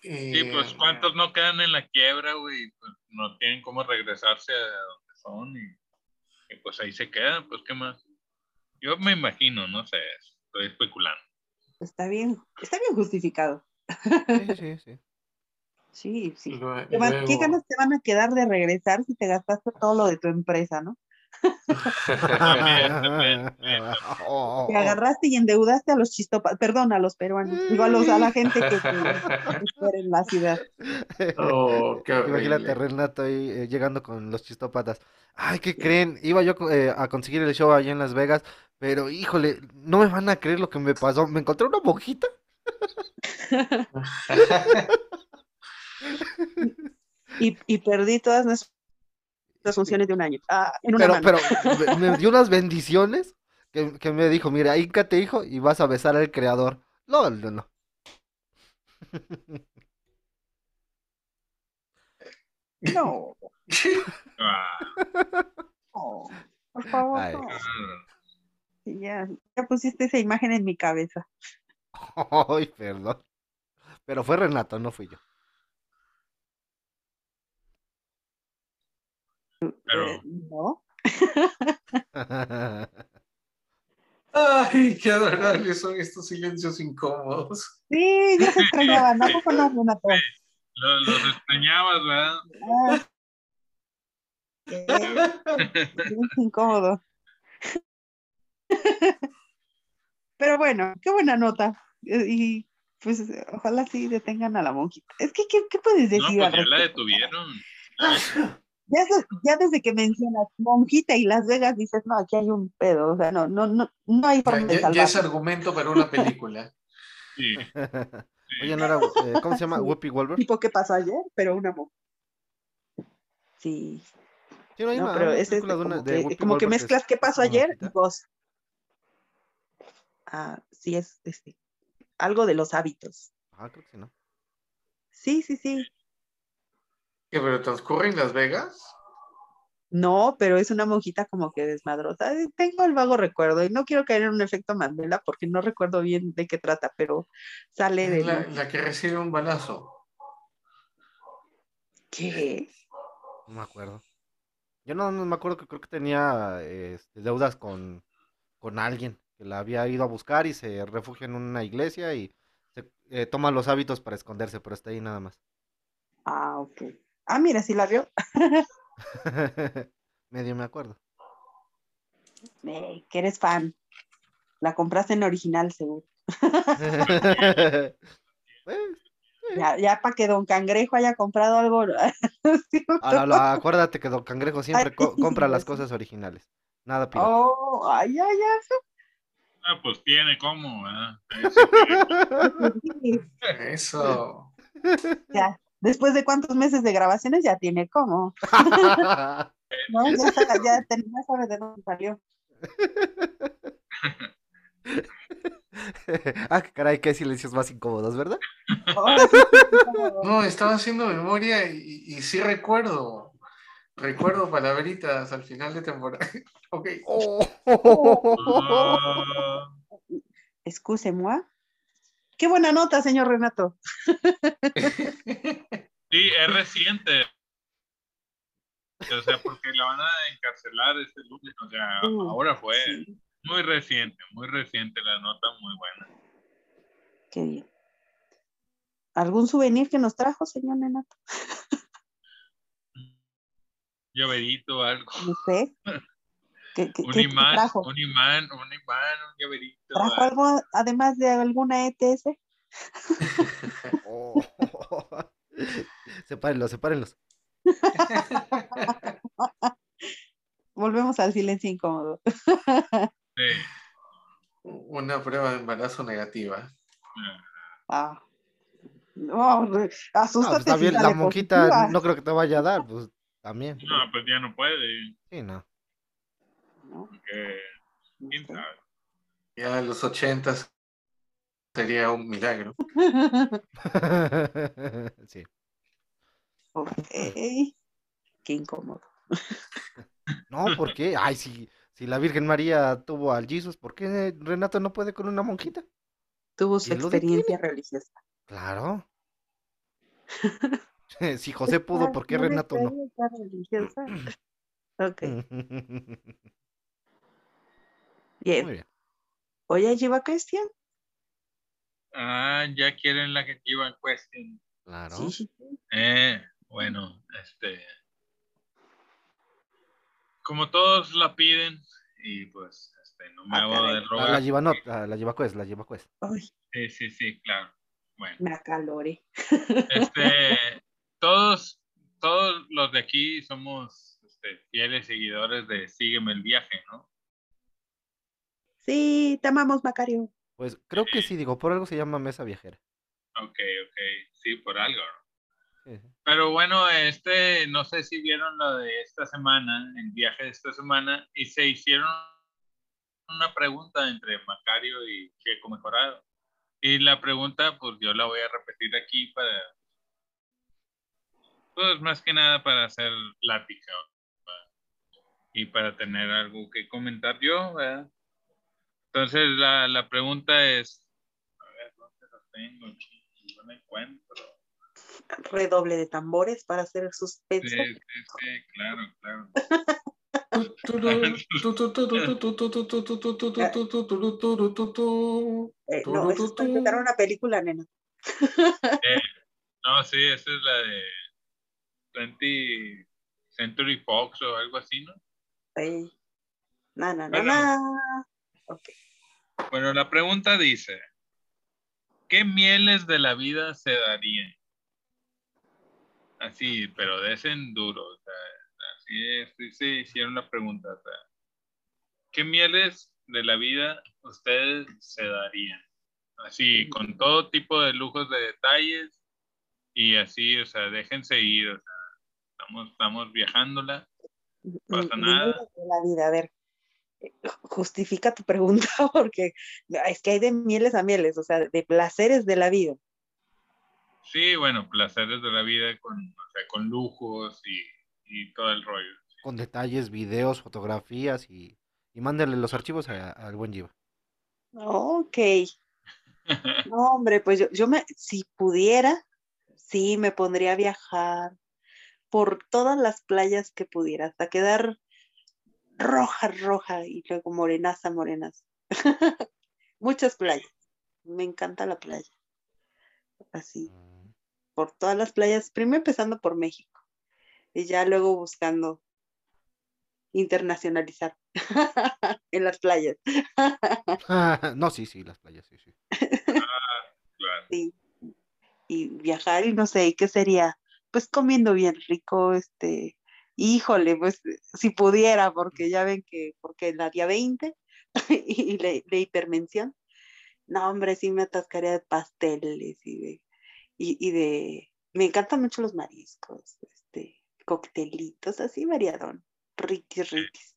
sí, pues cuántos no quedan en la quiebra, güey, pues no tienen cómo regresarse a donde son y pues ahí se queda, pues qué más. Yo me imagino, no sé, estoy especulando. Está bien, está bien justificado. Sí, sí, sí. Sí, sí. ¿Qué ganas te van a quedar de regresar si te gastaste todo lo de tu empresa, no? te agarraste y endeudaste a los chistopas, perdón, a los peruanos, digo a, los, a la gente que, que en la ciudad. Oh, Imagínate Renato ahí eh, llegando con los chistopatas. Ay, ¿qué creen? Iba yo eh, a conseguir el show allá en Las Vegas, pero híjole, no me van a creer lo que me pasó. Me encontré una monjita. y, y perdí todas nuestras funciones de un año. Ah, pero, pero me dio unas bendiciones Que, me dijo, mira, te hijo, y vas a besar al creador. No, no, no. No. Ah. por favor. Ya, ya pusiste esa imagen en mi cabeza. Ay, perdón. Pero fue Renato, no fui yo. Pero... Eh, no. Ay, qué adorables son estos silencios incómodos. Sí, ya se extrañaban, no no, Renato. Los, los extrañabas, ¿verdad? Ah. Es incómodo. Pero bueno, qué buena nota. Y pues ojalá sí detengan a la monjita. Es que, ¿qué, qué puedes decir? No, pues ya la detuvieron. Ya, desde que mencionas monjita y Las Vegas dices, no, aquí hay un pedo, o sea, no, no, no, no hay forma ya, de Ya es argumento para una película. sí. Oye, no era, eh, ¿cómo se llama? Whoopi Wolver. Tipo ¿qué pasó ayer, pero una monjita. Sí. Sí, no, hay no, pero es como, que, como que mezclas qué pasó ayer y vos. Ah, sí, es este, algo de los hábitos. Ah, creo que sí, ¿no? Sí, sí, sí. ¿Qué, pero transcurre en Las Vegas? No, pero es una monjita como que desmadrosa. Tengo el vago recuerdo y no quiero caer en un efecto Mandela porque no recuerdo bien de qué trata, pero sale de... La, la que recibe un balazo. ¿Qué? No me acuerdo. Yo no, me acuerdo que creo que tenía este, deudas con, con alguien que la había ido a buscar y se refugia en una iglesia y se, eh, toma los hábitos para esconderse, pero está ahí nada más. Ah, ok. Ah, mira, sí la vio. Medio me acuerdo. que eres fan. La compraste en original, seguro. Pues, ya, ya para que Don Cangrejo haya comprado algo. acuérdate que Don Cangrejo siempre compra las cosas originales. Nada pirata. Oh, ay, ay, ay. Ah, pues tiene cómo, Eso. Ya, después de cuántos meses de grabaciones ya tiene cómo. no, ya, ya, ya sabe de dónde salió. ah, caray, qué silencios más incómodos, ¿verdad? no, estaba haciendo memoria y, y, sí recuerdo. Recuerdo palabritas al final de temporada. ok. Oh. moi Qué buena nota, señor Renato. sí, es reciente. O sea, porque la van a encarcelar este lunes. O sea, uh, ahora fue. Muy reciente, muy reciente la nota, muy buena. Qué bien. ¿Algún souvenir que nos trajo, señor Renato? llaverito, algo. No sé. un, imán, un imán, un imán, un llaverito. ¿Trajo algo además de alguna ETS? oh. sepárenlos, sepárenlos. Volvemos al silencio incómodo. Una prueba de embarazo negativa. Ah. No, asústate. No, pues, la monjita no creo que te vaya a dar, pues también. No, pues ya no puede. Sí, no. Porque, ¿quién sabe? Ya en los ochentas sería un milagro. sí. Ok. Qué incómodo. no, ¿por qué? Ay, sí. Si la Virgen María tuvo al Jesus, ¿por qué Renato no puede con una monjita? Tuvo su experiencia religiosa. Claro. si José pudo, ¿por qué Renato no? Religiosa? ok. Bien. Muy bien. Oye, lleva Question. Ah, ya quieren la que lleva Question. Claro. Eh, bueno, este como todos la piden, y pues este, no me ah, hago de rogar. La, lleva no, la, lleva pues, la lleva pues. Sí, sí, sí, claro. Bueno. Me acalore. Este, todos, todos los de aquí somos este, fieles seguidores de Sígueme el viaje, ¿no? Sí, te amamos, Macario. Pues creo que sí, digo, por algo se llama mesa viajera. Ok, ok, sí, por algo. Pero bueno, este, no sé si vieron lo de esta semana, el viaje de esta semana, y se hicieron una pregunta entre Macario y Checo Mejorado. Y la pregunta, pues yo la voy a repetir aquí para, pues más que nada para hacer plática y para tener algo que comentar yo, ¿verdad? Entonces la, la pregunta es, a ver, ¿dónde lo tengo? No me encuentro. Redoble de tambores para hacer el suspenso. Sí, sí, sí, claro, claro. Eh, no, eso es para empezar una película, nena. Eh, no, sí, esa es la de 20 Century Fox o algo así, ¿no? Sí. Bueno. no. Bueno, la pregunta dice, ¿qué mieles de la vida se darían? Así, pero de ese en duro. O sea, así es, sí hicieron la pregunta. o sea, ¿Qué mieles de la vida ustedes se darían? Así, con todo tipo de lujos de detalles y así, o sea, déjense ir. O sea, estamos, estamos viajándola. pasa Mm, nada. de la vida, a ver. Justifica tu pregunta porque es que hay de mieles a mieles, o sea, de placeres de la vida. Sí, bueno, placeres de la vida con, o sea, con lujos y, y todo el rollo. Con detalles, videos, fotografías y, y mándale los archivos a- al buen Giva. Ok. No, hombre, pues yo, yo me, si pudiera, sí, me pondría a viajar por todas las playas que pudiera, hasta quedar roja, roja y luego morenaza, morenaza. Muchas playas. Me encanta la playa. Así, Mm. por todas las playas, primero empezando por México y ya luego buscando internacionalizar en las playas. no, sí, sí, las playas, sí, sí. Claro. Sí. Y viajar y no sé, ¿y ¿qué sería? Pues comiendo bien rico, este, híjole, pues si pudiera, porque ya ven que, porque la día 20 y la, la hipermensión, no, hombre, sí me atascaría de pasteles y de, y, y de, me encantan mucho los mariscos, este, coctelitos, así variadón, riquis, riquis.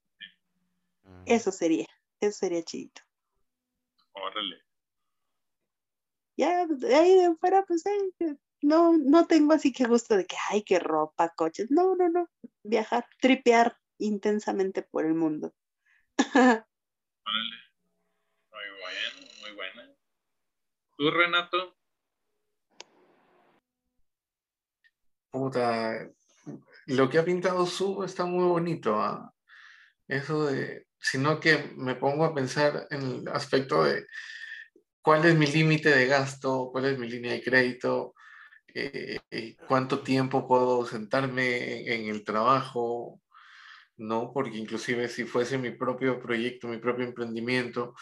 Mm. Eso sería, eso sería chidito. Órale. ya de ahí de fuera, pues eh, no, no tengo así que gusto de que, ay, qué ropa, coches. No, no, no. Viajar, tripear intensamente por el mundo. Órale. Muy bueno, muy buena. ¿Tú, Renato? Puta, lo que ha pintado Su está muy bonito, ¿ah? Eso de, sino que me pongo a pensar en el aspecto de cuál es mi límite de gasto, cuál es mi línea de crédito, eh, eh, cuánto tiempo puedo sentarme en el trabajo, ¿no? Porque inclusive si fuese mi propio proyecto, mi propio emprendimiento,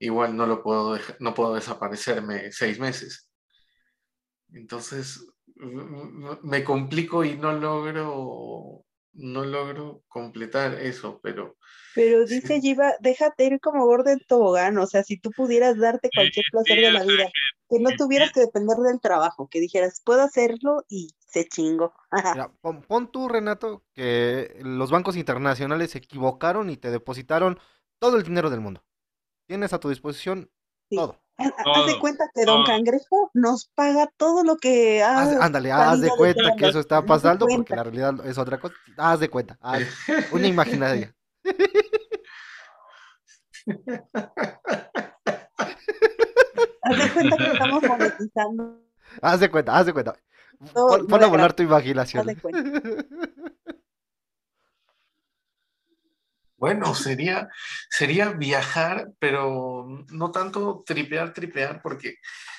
igual no lo puedo no puedo desaparecerme seis meses. Entonces, m- m- me complico y no logro, no logro completar eso, pero Pero dice Giva, déjate ir como gordo en tobogán. O sea, si tú pudieras darte cualquier placer sí, de la vida, que no tuvieras sí. que depender del trabajo, que dijeras, puedo hacerlo y se chingo. Mira, pon, pon tú, Renato, que los bancos internacionales se equivocaron y te depositaron todo el dinero del mundo. Tienes a tu disposición Sí. todo. Haz haz de cuenta que Don todo. Cangrejo nos paga todo lo que ha Haz- ándale, haz de cuenta que eso está pasando porque cuenta. la realidad es otra cosa. Haz de cuenta, haz una imaginaria. Haz de cuenta que estamos monetizando. Haz de cuenta, haz de cuenta. Pon, no a volar tu imaginación. haz de cuenta. Bueno, sería, sería viajar, pero no tanto tripear, tripear, porque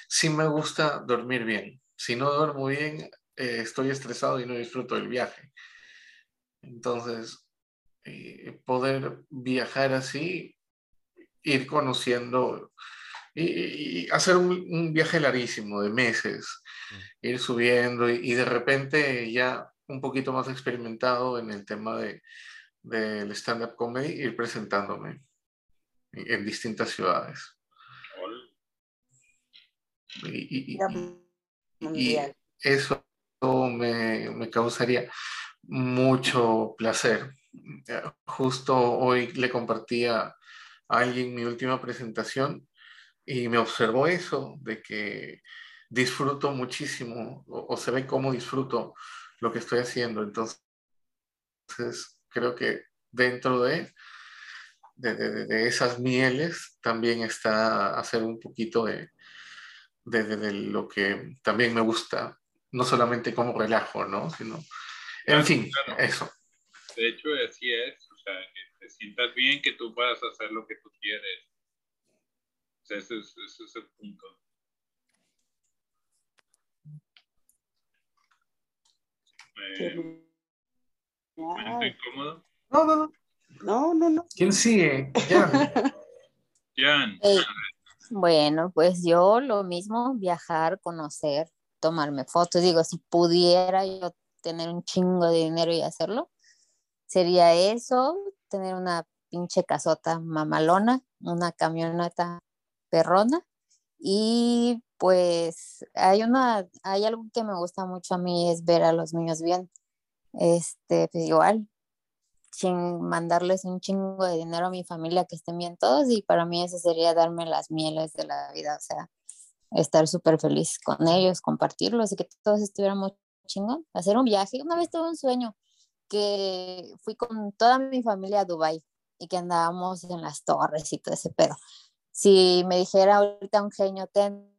sí me gusta dormir bien. Si no duermo bien, eh, estoy estresado y no disfruto del viaje. Entonces, eh, poder viajar así, ir conociendo y, hacer un, un viaje larguísimo de meses, Mm. ir subiendo y, y de repente ya un poquito más experimentado en el tema de, del stand-up comedy, ir presentándome en, en distintas ciudades. Y, y- Gira y- y mundial. eso me, me causaría mucho placer. Justo hoy le compartía alguien mi última presentación y me observó eso, de que disfruto muchísimo o, se ve cómo disfruto lo que estoy haciendo. Entonces, creo que dentro de, de, esas mieles también está hacer un poquito de, de, lo que también me gusta, no solamente como relajo, ¿no? Sino, en fin, eso. De hecho, así es, o sea, que te sientas bien, que tú puedas hacer lo que tú quieres. ese, es, ese es el punto. Eh, incómodo? No, no, no. No, no, no. ¿Quién sigue? Jan. Bueno, pues yo lo mismo, viajar, conocer, tomarme fotos. Digo, si pudiera yo tener un chingo de dinero y hacerlo, sería eso, tener una pinche casota mamalona, una camioneta perrona y pues hay una, hay algo que me gusta mucho a mí es ver a los niños bien. Este, pues igual, sin mandarles un chingo de dinero a mi familia que estén bien todos y para mí eso sería darme las mieles de la vida, o sea, estar súper feliz con ellos, compartirlos y que todos estuviéramos chingón, hacer un viaje. Una vez tuve un sueño que fui con toda mi familia a Dubai y que andábamos en las torres y todo ese pedo. Si me dijera ahorita un genio, ten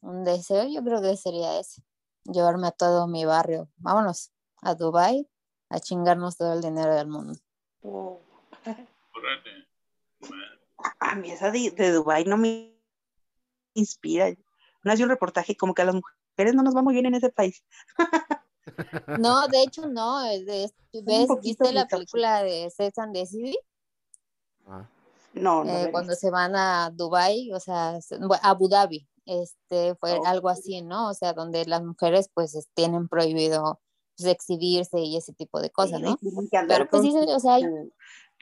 un deseo, yo creo que sería ese, llevarme a todo mi barrio. Vámonos a Dubai a chingarnos todo el dinero del mundo. A mí esa de, de Dubai no me inspira. No hace un reportaje como que a las mujeres no nos va muy bien en ese país. No, de hecho no. ¿Ves, ¿Viste la película de Sex and the City? Ah. No, no eh, cuando se van a Dubai, o sea, a Abu Dhabi, este fue algo así, ¿no? O sea, donde las mujeres pues tienen prohibido pues, exhibirse y ese tipo de cosas, ¿no? Pero pues sí, o sea, hay...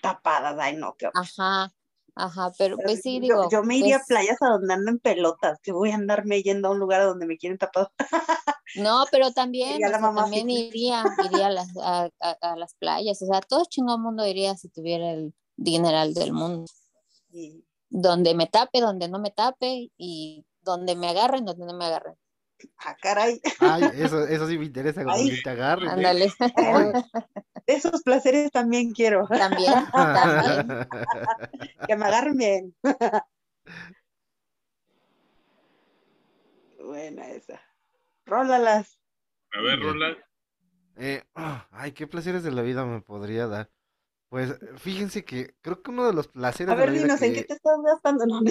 tapadas, ay no, qué Ajá, ajá, pero pues sí, digo. Yo, me iría a pues playas a donde andan pelotas, que voy a andarme yendo a un lugar donde me quieren tapado. No, pero también, también iría, iría a las, a, las playas, o sea, todo chingón mundo iría si tuviera el dineral del mundo. Donde me tape, donde no me tape, y donde me agarren, donde no me agarren. Ah, caray. Ay, eso, eso sí me interesa cuando te agarren. ¿eh? Ándale. Esos placeres también quiero. También, también. que me agarren bien. Buena esa. Rólalas. A ver, rola. Eh, ay, qué placeres de la vida me podría dar. Pues fíjense que creo que uno de los placeres a ver, de la dinos, ¿en qué te estás gastando? No, no,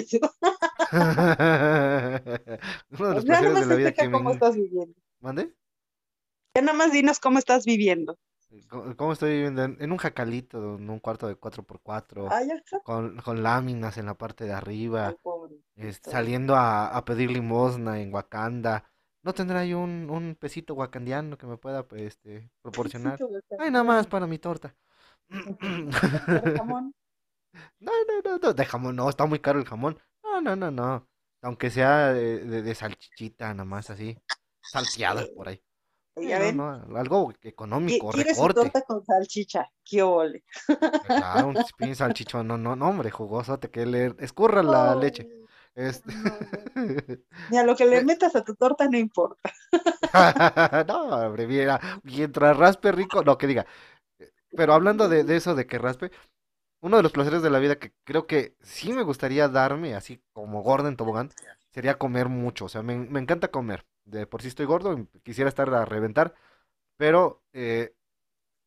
uno de los placeres de la vida que ¿Cómo estás viviendo? ¿Mande? Ya nada más dinos cómo estás viviendo. ¿Cómo, estoy viviendo? En, un jacalito, en un cuarto de 4x4, ah, con, con láminas en la parte de arriba, saliendo a, a, pedir limosna en Wakanda. ¿No tendrá ahí un, un pesito wakandiano que me pueda pues, este, proporcionar? Ay, nada más para mi torta. Jamón? No, no, no, de jamón no, está muy caro el jamón. No, no, no, no. Aunque sea de, de, salchichita, nada más así, salteada por ahí. no, no, algo económico, ¿Quieres recorte. torta con salchicha? ¡Qué ole! Claro, un chispín salchichón, no, no, no, hombre, jugosote, que le escurra la leche. Este... Ni a lo que le eh. metas a tu torta no importa. no, hombre, mientras raspe rico, no, que diga, pero hablando de, eso de que raspe, uno de los placeres de la vida que creo que sí me gustaría darme, así como gordo en tobogán, sería comer mucho. O sea, me, encanta comer. De por sí estoy gordo, quisiera estar a reventar. Pero eh,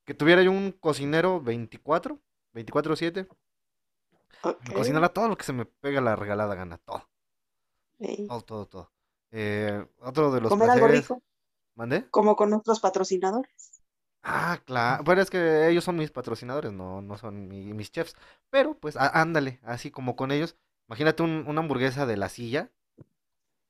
que tuviera yo un cocinero 24, 24-7. Me cocinara todo lo que se me pega la regalada gana, todo. Todo, todo, todo. Eh, otro de los ¿Comer algo rico? ¿Mande? Como con nuestros patrocinadores. Ah, claro. Bueno, es que ellos son mis patrocinadores, no, no son mis chefs. Pero, pues, ándale, así como con ellos. Imagínate una hamburguesa de la silla.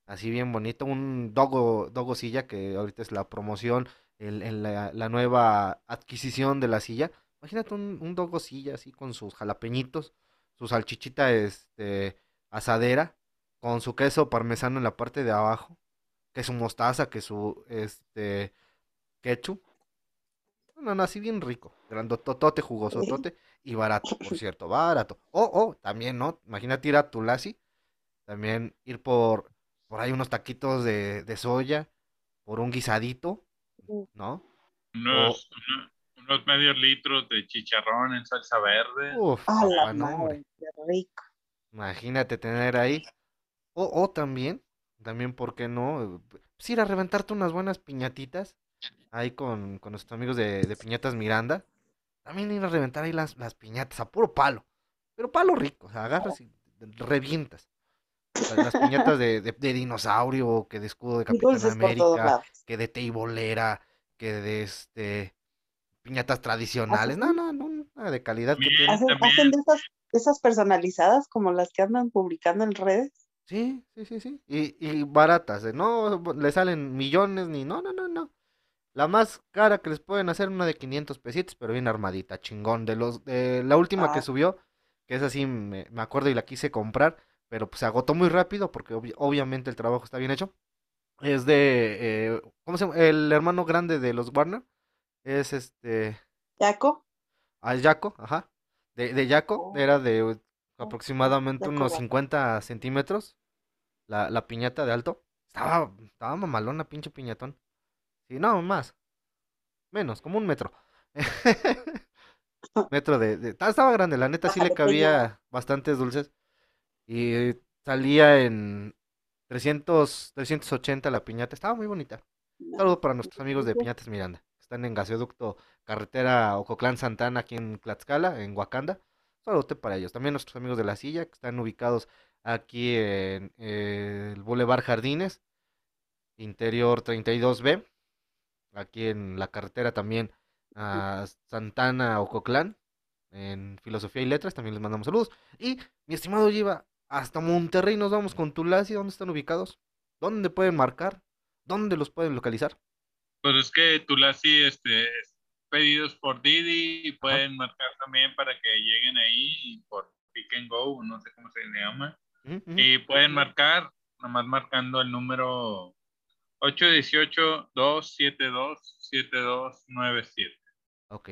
Así bien bonito. Un dogo, dogo silla, que ahorita es la promoción, el, la, nueva adquisición de la silla. Imagínate un, un dogo silla así con sus jalapeñitos, su salchichita este, asadera, con su queso parmesano en la parte de abajo, que su mostaza, que su este ketchup no, no, así bien rico, grandototote, jugosotote. y barato, por cierto, barato. O, o, también, ¿no? Imagínate ir a Tulasi, también ir por, por ahí unos taquitos de, de soya, por un guisadito, ¿no? Unos, unos medios litros de chicharrón en salsa verde. Uf, la madre, qué rico. Imagínate tener ahí. O, o también, también, ¿por qué no? Pues ir a reventarte unas buenas piñatitas ahí con, con nuestros amigos de, de, Piñatas Miranda. También ir a reventar ahí las, las piñatas a puro palo. Pero palo rico, o sea, agarras y revientas. las piñatas de, de, de, dinosaurio, que de escudo de Capitán América, que de teibolera, que de este piñatas tradicionales. No, no, no, nada de calidad. Que ¿Hacen, ¿Hacen, de esas, esas personalizadas como las que andan publicando en redes? Sí, sí, sí, sí. Y, y baratas, ¿eh? no le salen millones ni no, no, no, no. La más cara que les pueden hacer una de 500 pesitos, pero bien armadita, chingón. De los de la última ah. que subió, que es así, me, me, acuerdo y la quise comprar, pero pues se agotó muy rápido porque ob obviamente el trabajo está bien hecho. Es de eh, ¿cómo se llama? El hermano grande de los Warner es este Jaco. Ah, Jaco, ajá. De, de Jaco, oh. era de aproximadamente unos 50 centímetros. La, la piñata de alto. Estaba, estaba mamalona, pinche piñatón. Sí, no, más. Menos, como un metro. metro de, de, Estaba grande, la neta sí le cabía bastantes dulces. Y salía en 300, 380 la piñata. Estaba muy bonita. Un saludo para nuestros amigos de Piñatas Miranda. Que están en gasoducto carretera Ococlán Santana, aquí en Tlaxcala, en Wakanda. Saludos para ellos. También nuestros amigos de la silla, que están ubicados aquí en el Boulevard Jardines, interior 32B. Aquí en la carretera también a Santana Ococlán, en Filosofía y Letras. También les mandamos saludos. Y mi estimado lleva hasta Monterrey nos vamos con Tulasi. ¿Dónde están ubicados? ¿Dónde pueden marcar? ¿Dónde los pueden localizar? Pues es que Tulasi este, pedidos por Didi y pueden marcar también para que lleguen ahí por Pick and Go, no sé cómo se llama. Y pueden marcar, nomás marcando el número 818-272-7297. Ok.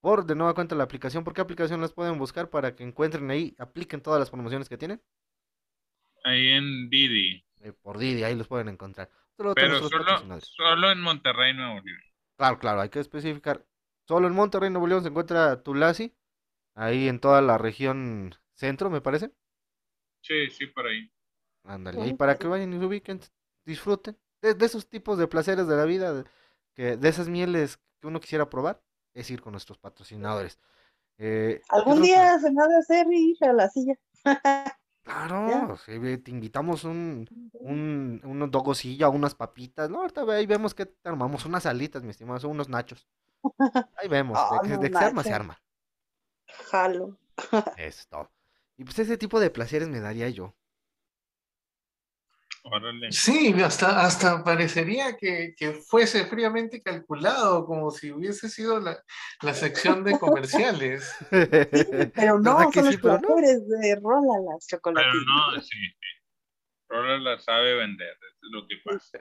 Por de nueva cuenta la aplicación, ¿por qué aplicación las pueden buscar para que encuentren ahí, apliquen todas las promociones que tienen? Ahí en Didi. Eh, por Didi, ahí los pueden encontrar. Solo Pero solo, solo en Monterrey, Nuevo León. Claro, claro, hay que especificar. Solo en Monterrey, Nuevo León se encuentra Tulasi, ahí en toda la región centro, me parece. Sí, sí, por ahí. Ándale, ahí para que vayan y se ubiquen, disfruten de, esos tipos de placeres de la vida, que, de esas mieles que uno quisiera probar, es ir con nuestros patrocinadores. Eh, Algún día se me ha de hacer ir a la silla. Claro, te invitamos un, un, un dogosilla, unas papitas, ¿no? Ahorita ahí vemos que armamos unas alitas, mi estimado, unos nachos. Ahí vemos, de, que, se arma, se arma. Jalo. Esto. Y pues ese tipo de placeres me daría yo. Sí, hasta, hasta parecería que, que, fuese fríamente calculado, como si hubiese sido la, la sección de comerciales. pero no, son los sí, de Rola las chocolatinas. Pero no, sí, sí. Rola las sabe vender, es lo que pasa.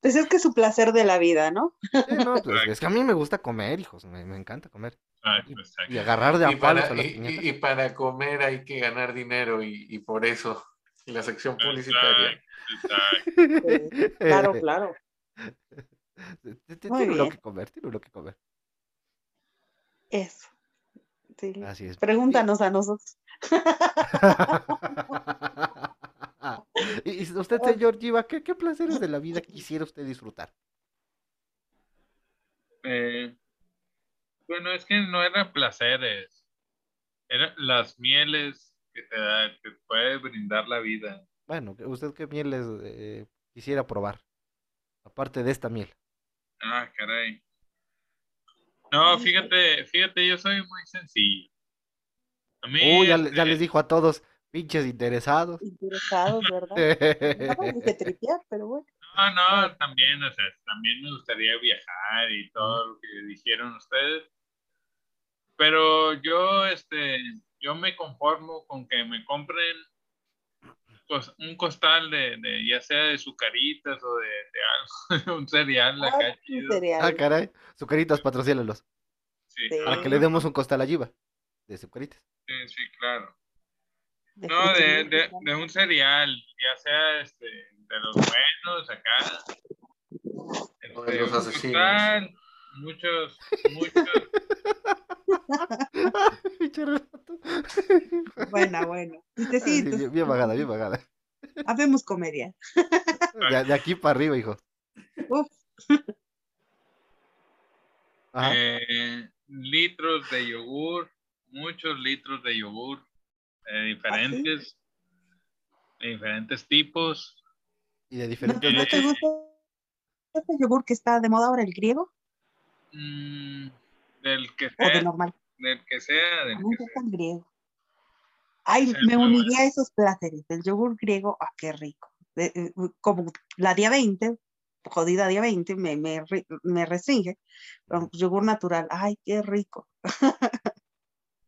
Pues es que es su placer de la vida, ¿no? Sí, no, pues es que a mí me gusta comer, hijos, me, me encanta comer. Y, y, agarrar de a palos a las y, y, para comer hay que ganar dinero y, por eso la sección publicitaria. claro, claro. Tiene lo que comer, tiene lo que comer. Eso. Sí. Así es. Pregúntanos a nosotros. y usted, señor Giva, ¿qué, ¿qué, placeres de la vida quisiera usted disfrutar? Eh, bueno, es que no eran placeres, eran las mieles que te, da, que puede brindar la vida. Bueno, ¿usted qué mieles eh, quisiera probar? Aparte de esta miel. Ah, caray. No, fíjate, fíjate, yo soy muy sencillo. A mí, ya, ya les dijo a todos, Pinches interesados. Interesados, ¿verdad? no que tripear, pero bueno. No, no, también, o sea, también me gustaría viajar y todo lo que dijeron ustedes. Pero yo, este, yo me conformo con que me compren un costal de, de ya sea de sucaritas o de, de algo, un cereal acá. Ah, caray, sucaritas, patrocínalos. Para que le demos un costal a Yiva de Zucaritas. Sí, sí, claro. no, de, de, de, un cereal, ya sea este, de los buenos acá. Este, de los asesinos. muchos, muchos. buena, bueno. Bien, bien vagada, bien vagada. Habemos comedia. De, de, aquí para arriba, hijo. Uf. Eh, litros de yogur, muchos litros de yogur, eh, diferentes, de diferentes tipos. Y de diferentes ¿No, te gusta este yogur que está de moda ahora, el griego? Mm, del que sea. O de normal. Del que sea. Del que sea. griego. Ay, me uniría a esos placeres. El yogur griego, ah, qué rico. Eh, como la día 20, jodida día 20, me, me, me restringe. Pero yogur natural, ay, qué rico.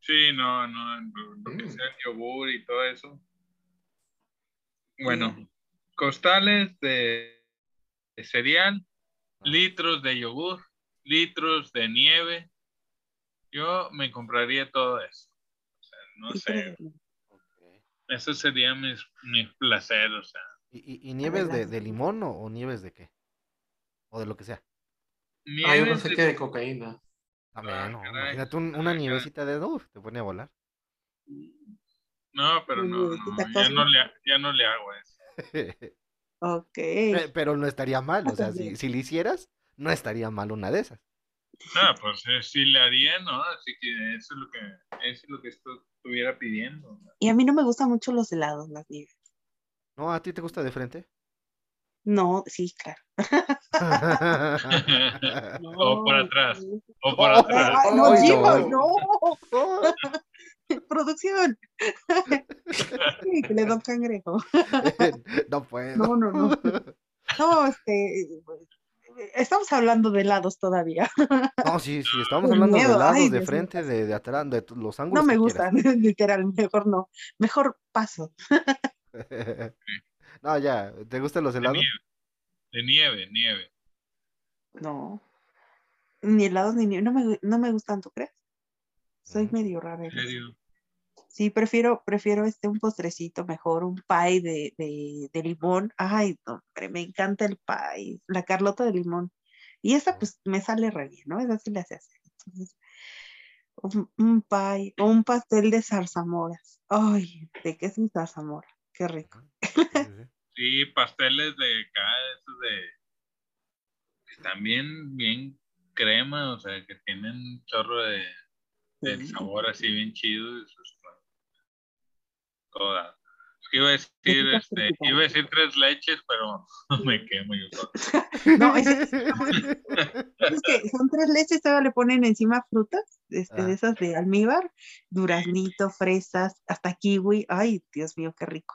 sí, no, no, lo que sea el yogur y todo eso. Bueno, costales de, de cereal, litros de yogur, litros de nieve. Yo me compraría todo eso. O sea, no sé. Eso sería mi, mi placer, o sea. ¿Y, y, nieves de, de, limón o, o, nieves de qué? O de lo que sea. Ah, yo sé que de cocaína. También, ah, no. Imagínate una nievecita de uf, te pone a volar. No, pero no, ya, no le, ya no le hago eso. ok. Pero no estaría mal, o sea, si, si le hicieras, no estaría mal una de esas. No, pues eh, sí le haría, ¿no? Así que eso es lo que, eso es lo que estuviera pidiendo. Y a mí no me gustan mucho los helados, las nieves. ¿No? ¿A ti te gusta de frente? No, sí, claro. o por atrás. O por atrás. no, chicos, no. Producción. sí, que le doy cangrejo. no puedo. No, no, no. No, este. Estamos hablando de helados todavía. No, sí, sí, estamos hablando de helados de frente, de, de atrás, de los ángulos. No me gustan, literal, mejor no. Mejor paso. no, ya, ¿te gustan los helados? De nieve, nieve. No. Ni helados ni nieve. No me, no me gustan, ¿tú crees? Soy medio rara. ¿En serio? Sí, prefiero, prefiero este un postrecito mejor, un pie de, de, de limón. Ay, hombre, me encanta el pie, la carlota de limón. Y esa pues me sale re bien, ¿no? Esa sí le hace hacer. Entonces, un, un pie o un pastel de zarzamoras. Ay, ¿de qué es un zarzamora? Qué rico. Sí, pasteles de acá, esos de. Están bien, bien crema, o sea, que tienen un chorro de, de sabor así bien chido. Eso toda. Iba a decir, este, iba a decir tres leches, pero me quemo yo. No, es, es, que son tres leches, todavía le ponen encima frutas, este, de ah. esas de almíbar, duraznito, fresas, hasta kiwi. Ay, Dios mío, qué rico.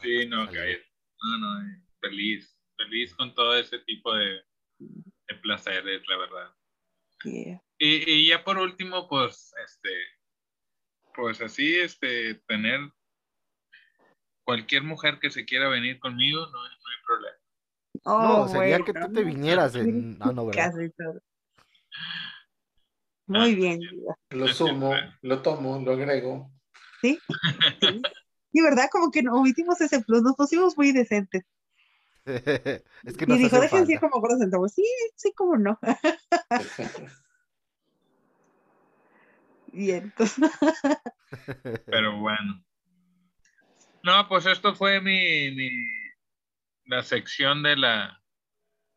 Sí, no, que no, no, eh, feliz, feliz con todo ese tipo de, de placeres, la verdad. Y, y ya por último, pues, este, pues así, este, tener cualquier mujer que se quiera venir conmigo, no, no hay problema. no, oh, sería que tú te vinieras en... No, no, ¿verdad? Muy ah, bien. Lo sumo, lo tomo, lo agrego. ¿Sí? ¿Sí? Y verdad, como que no omitimos ese plus, nos pusimos muy decentes. es que y dijo, déjense ir como por Sí, sí, como no. Bien. Pero bueno. No, pues esto fue mi, mi la sección de la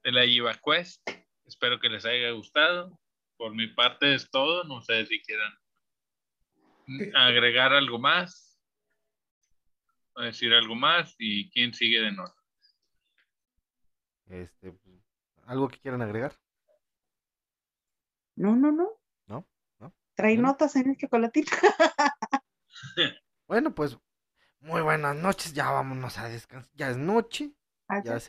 de la Yiva Quest. Espero que les haya gustado. Por mi parte es todo. No sé si quieran agregar algo más decir algo más y quién sigue de nota. Este, ¿algo que quieran agregar? No, no, no. Trae notas en el chocolatito. bueno, pues muy buenas noches, ya vámonos a descansar. Ya es noche. Ah, ya,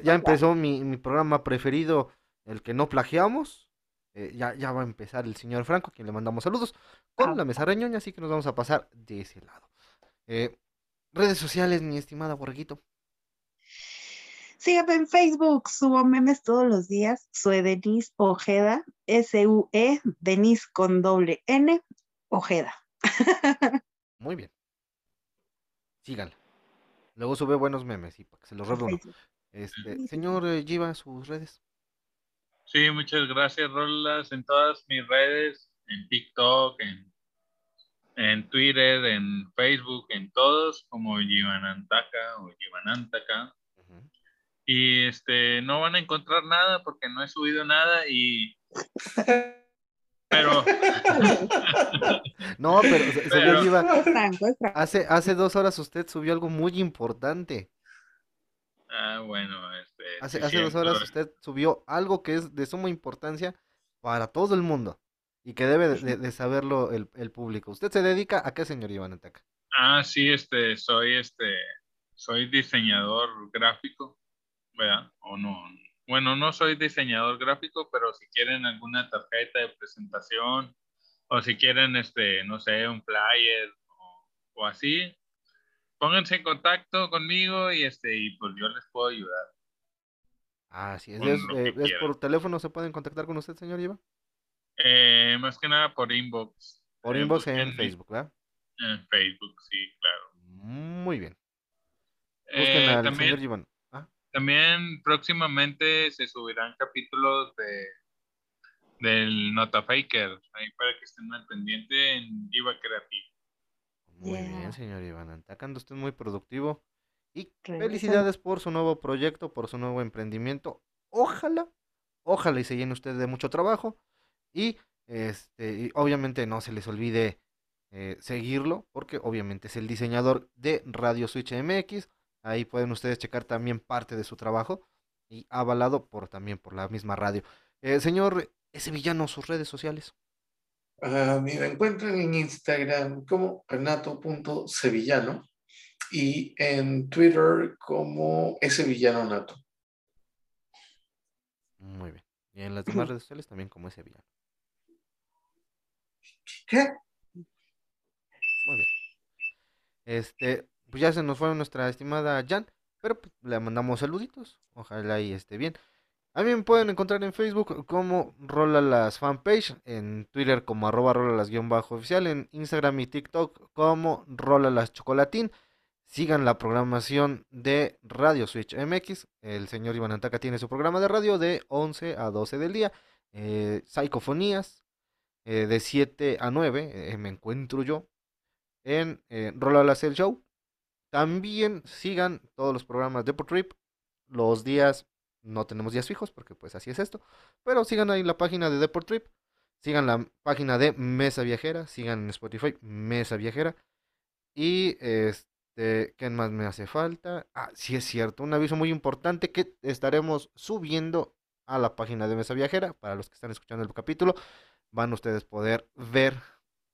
ya, empezó mi, mi, programa preferido, el que no plagiamos. Eh, ya, ya va a empezar el señor Franco, a quien le mandamos saludos, con ah. la mesa reñoña, así que nos vamos a pasar de ese lado. Eh, redes sociales, mi estimada Borreguito. Sígueme en Facebook, subo memes todos los días. Soy Denise Ojeda, S-U-E, Denise con doble N, Ojeda. Muy bien. Síganla. Luego sube buenos memes y para que se los robe uno. Este, señor eh, sus redes. Sí, muchas gracias, Rolas. En todas mis redes, en TikTok, en, Twitter, en Facebook, en todos, como Givanantaka o Givanantaka. Y este, no van a encontrar nada porque no he subido nada y. Pero. no, pero, señor hace, hace dos horas usted subió algo muy importante. Ah, bueno, este. Hace, hace dos horas usted subió algo que es de suma importancia para todo el mundo y que debe de, saberlo el, el, público. ¿Usted se dedica a qué, señor Iván Ataca? Ah, sí, este, soy este, soy diseñador gráfico, ¿verdad? O no. Bueno, no soy diseñador gráfico, pero si quieren alguna tarjeta de presentación o si quieren, este, no sé, un flyer o, o así, pónganse en contacto conmigo y este y pues yo les puedo ayudar. Ah, sí, es, eh, es, por teléfono se pueden contactar con usted, señor Iba. Eh, más que nada por inbox. Por eh, inbox en, Facebook, ¿verdad? En Facebook, sí, claro. Muy bien. Busquen también, señor ¿Ah? También próximamente se subirán capítulos de del Nota Faker, ahí para que estén al pendiente en Iba Creativo. Muy bien, señor Iván. Atacando usted muy productivo. Y felicidades por su nuevo proyecto, por su nuevo emprendimiento. Ojalá, ojalá y se llene usted de mucho trabajo. Y este, obviamente no se les olvide eh, seguirlo, porque obviamente es el diseñador de Radio Switch MX. Ahí pueden ustedes checar también parte de su trabajo y avalado por también por la misma radio. Eh, señor, ese villano, sus redes sociales. Uh, me encuentran en Instagram como renato.sevillano y en Twitter como ese villano nato. Muy bien. Y en las demás redes sociales también como ese villano. ¿Qué? Muy bien. Este, pues ya se nos fue nuestra estimada Jan, pero pues, le mandamos saluditos. Ojalá y esté bien. A mí me pueden encontrar en Facebook como Rola las fanpage, en Twitter como arroba Rola las guion bajo oficial, en Instagram y TikTok como Rola las chocolatín. Sigan la programación de Radio Switch MX. El señor Iván Antaca tiene su programa de radio de 11 a 12 del día. Eh, Psicofonías eh, de 7 a 9 eh, me encuentro yo en eh, Rola las el show. También sigan todos los programas de Trip los días no tenemos días fijos porque pues así es esto. Pero sigan ahí la página de Deport Trip. Sigan la página de Mesa Viajera. Sigan en Spotify Mesa Viajera. Y este, ¿qué más me hace falta? Ah, sí es cierto. Un aviso muy importante que estaremos subiendo a la página de Mesa Viajera. Para los que están escuchando el capítulo, van ustedes poder ver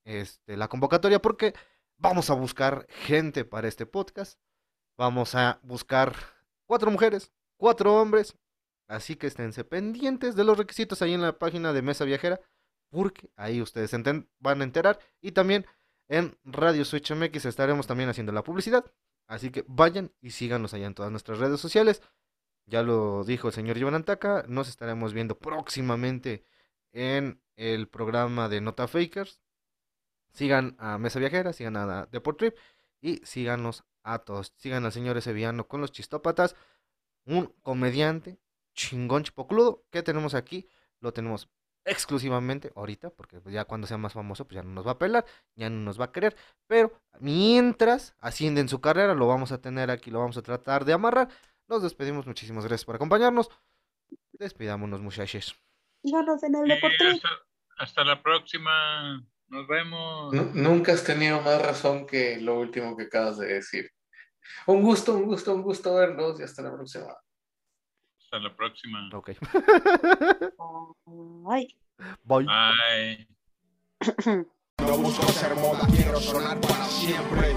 este, la convocatoria porque vamos a buscar gente para este podcast. Vamos a buscar cuatro mujeres, cuatro hombres. Así que esténse pendientes de los requisitos ahí en la página de Mesa Viajera, porque ahí ustedes van a enterar. Y también en Radio Switch MX estaremos también haciendo la publicidad. Así que vayan y síganos allá en todas nuestras redes sociales. Ya lo dijo el señor Iván Antaca, nos estaremos viendo próximamente en el programa de Nota Fakers. Sigan a Mesa Viajera, sigan a Deport Trip y síganos a todos. Sigan al señor Eseviano con los chistópatas un comediante chingón chipocludo que tenemos aquí. Lo tenemos exclusivamente ahorita, porque ya cuando sea más famoso, pues ya no nos va a pelar, ya no nos va a querer. Pero mientras asciende en su carrera, lo vamos a tener aquí, lo vamos a tratar de amarrar. Nos despedimos, muchísimas gracias por acompañarnos. Despidámonos, muchachos. en el hasta, la próxima. Nos vemos. nunca has tenido más razón que lo último que acabas de decir. Un gusto, un gusto, un gusto verlos y hasta la próxima. Hasta la próxima. Ok. Bye. Bye. Bye. No busco ser moda, quiero sonar para siempre.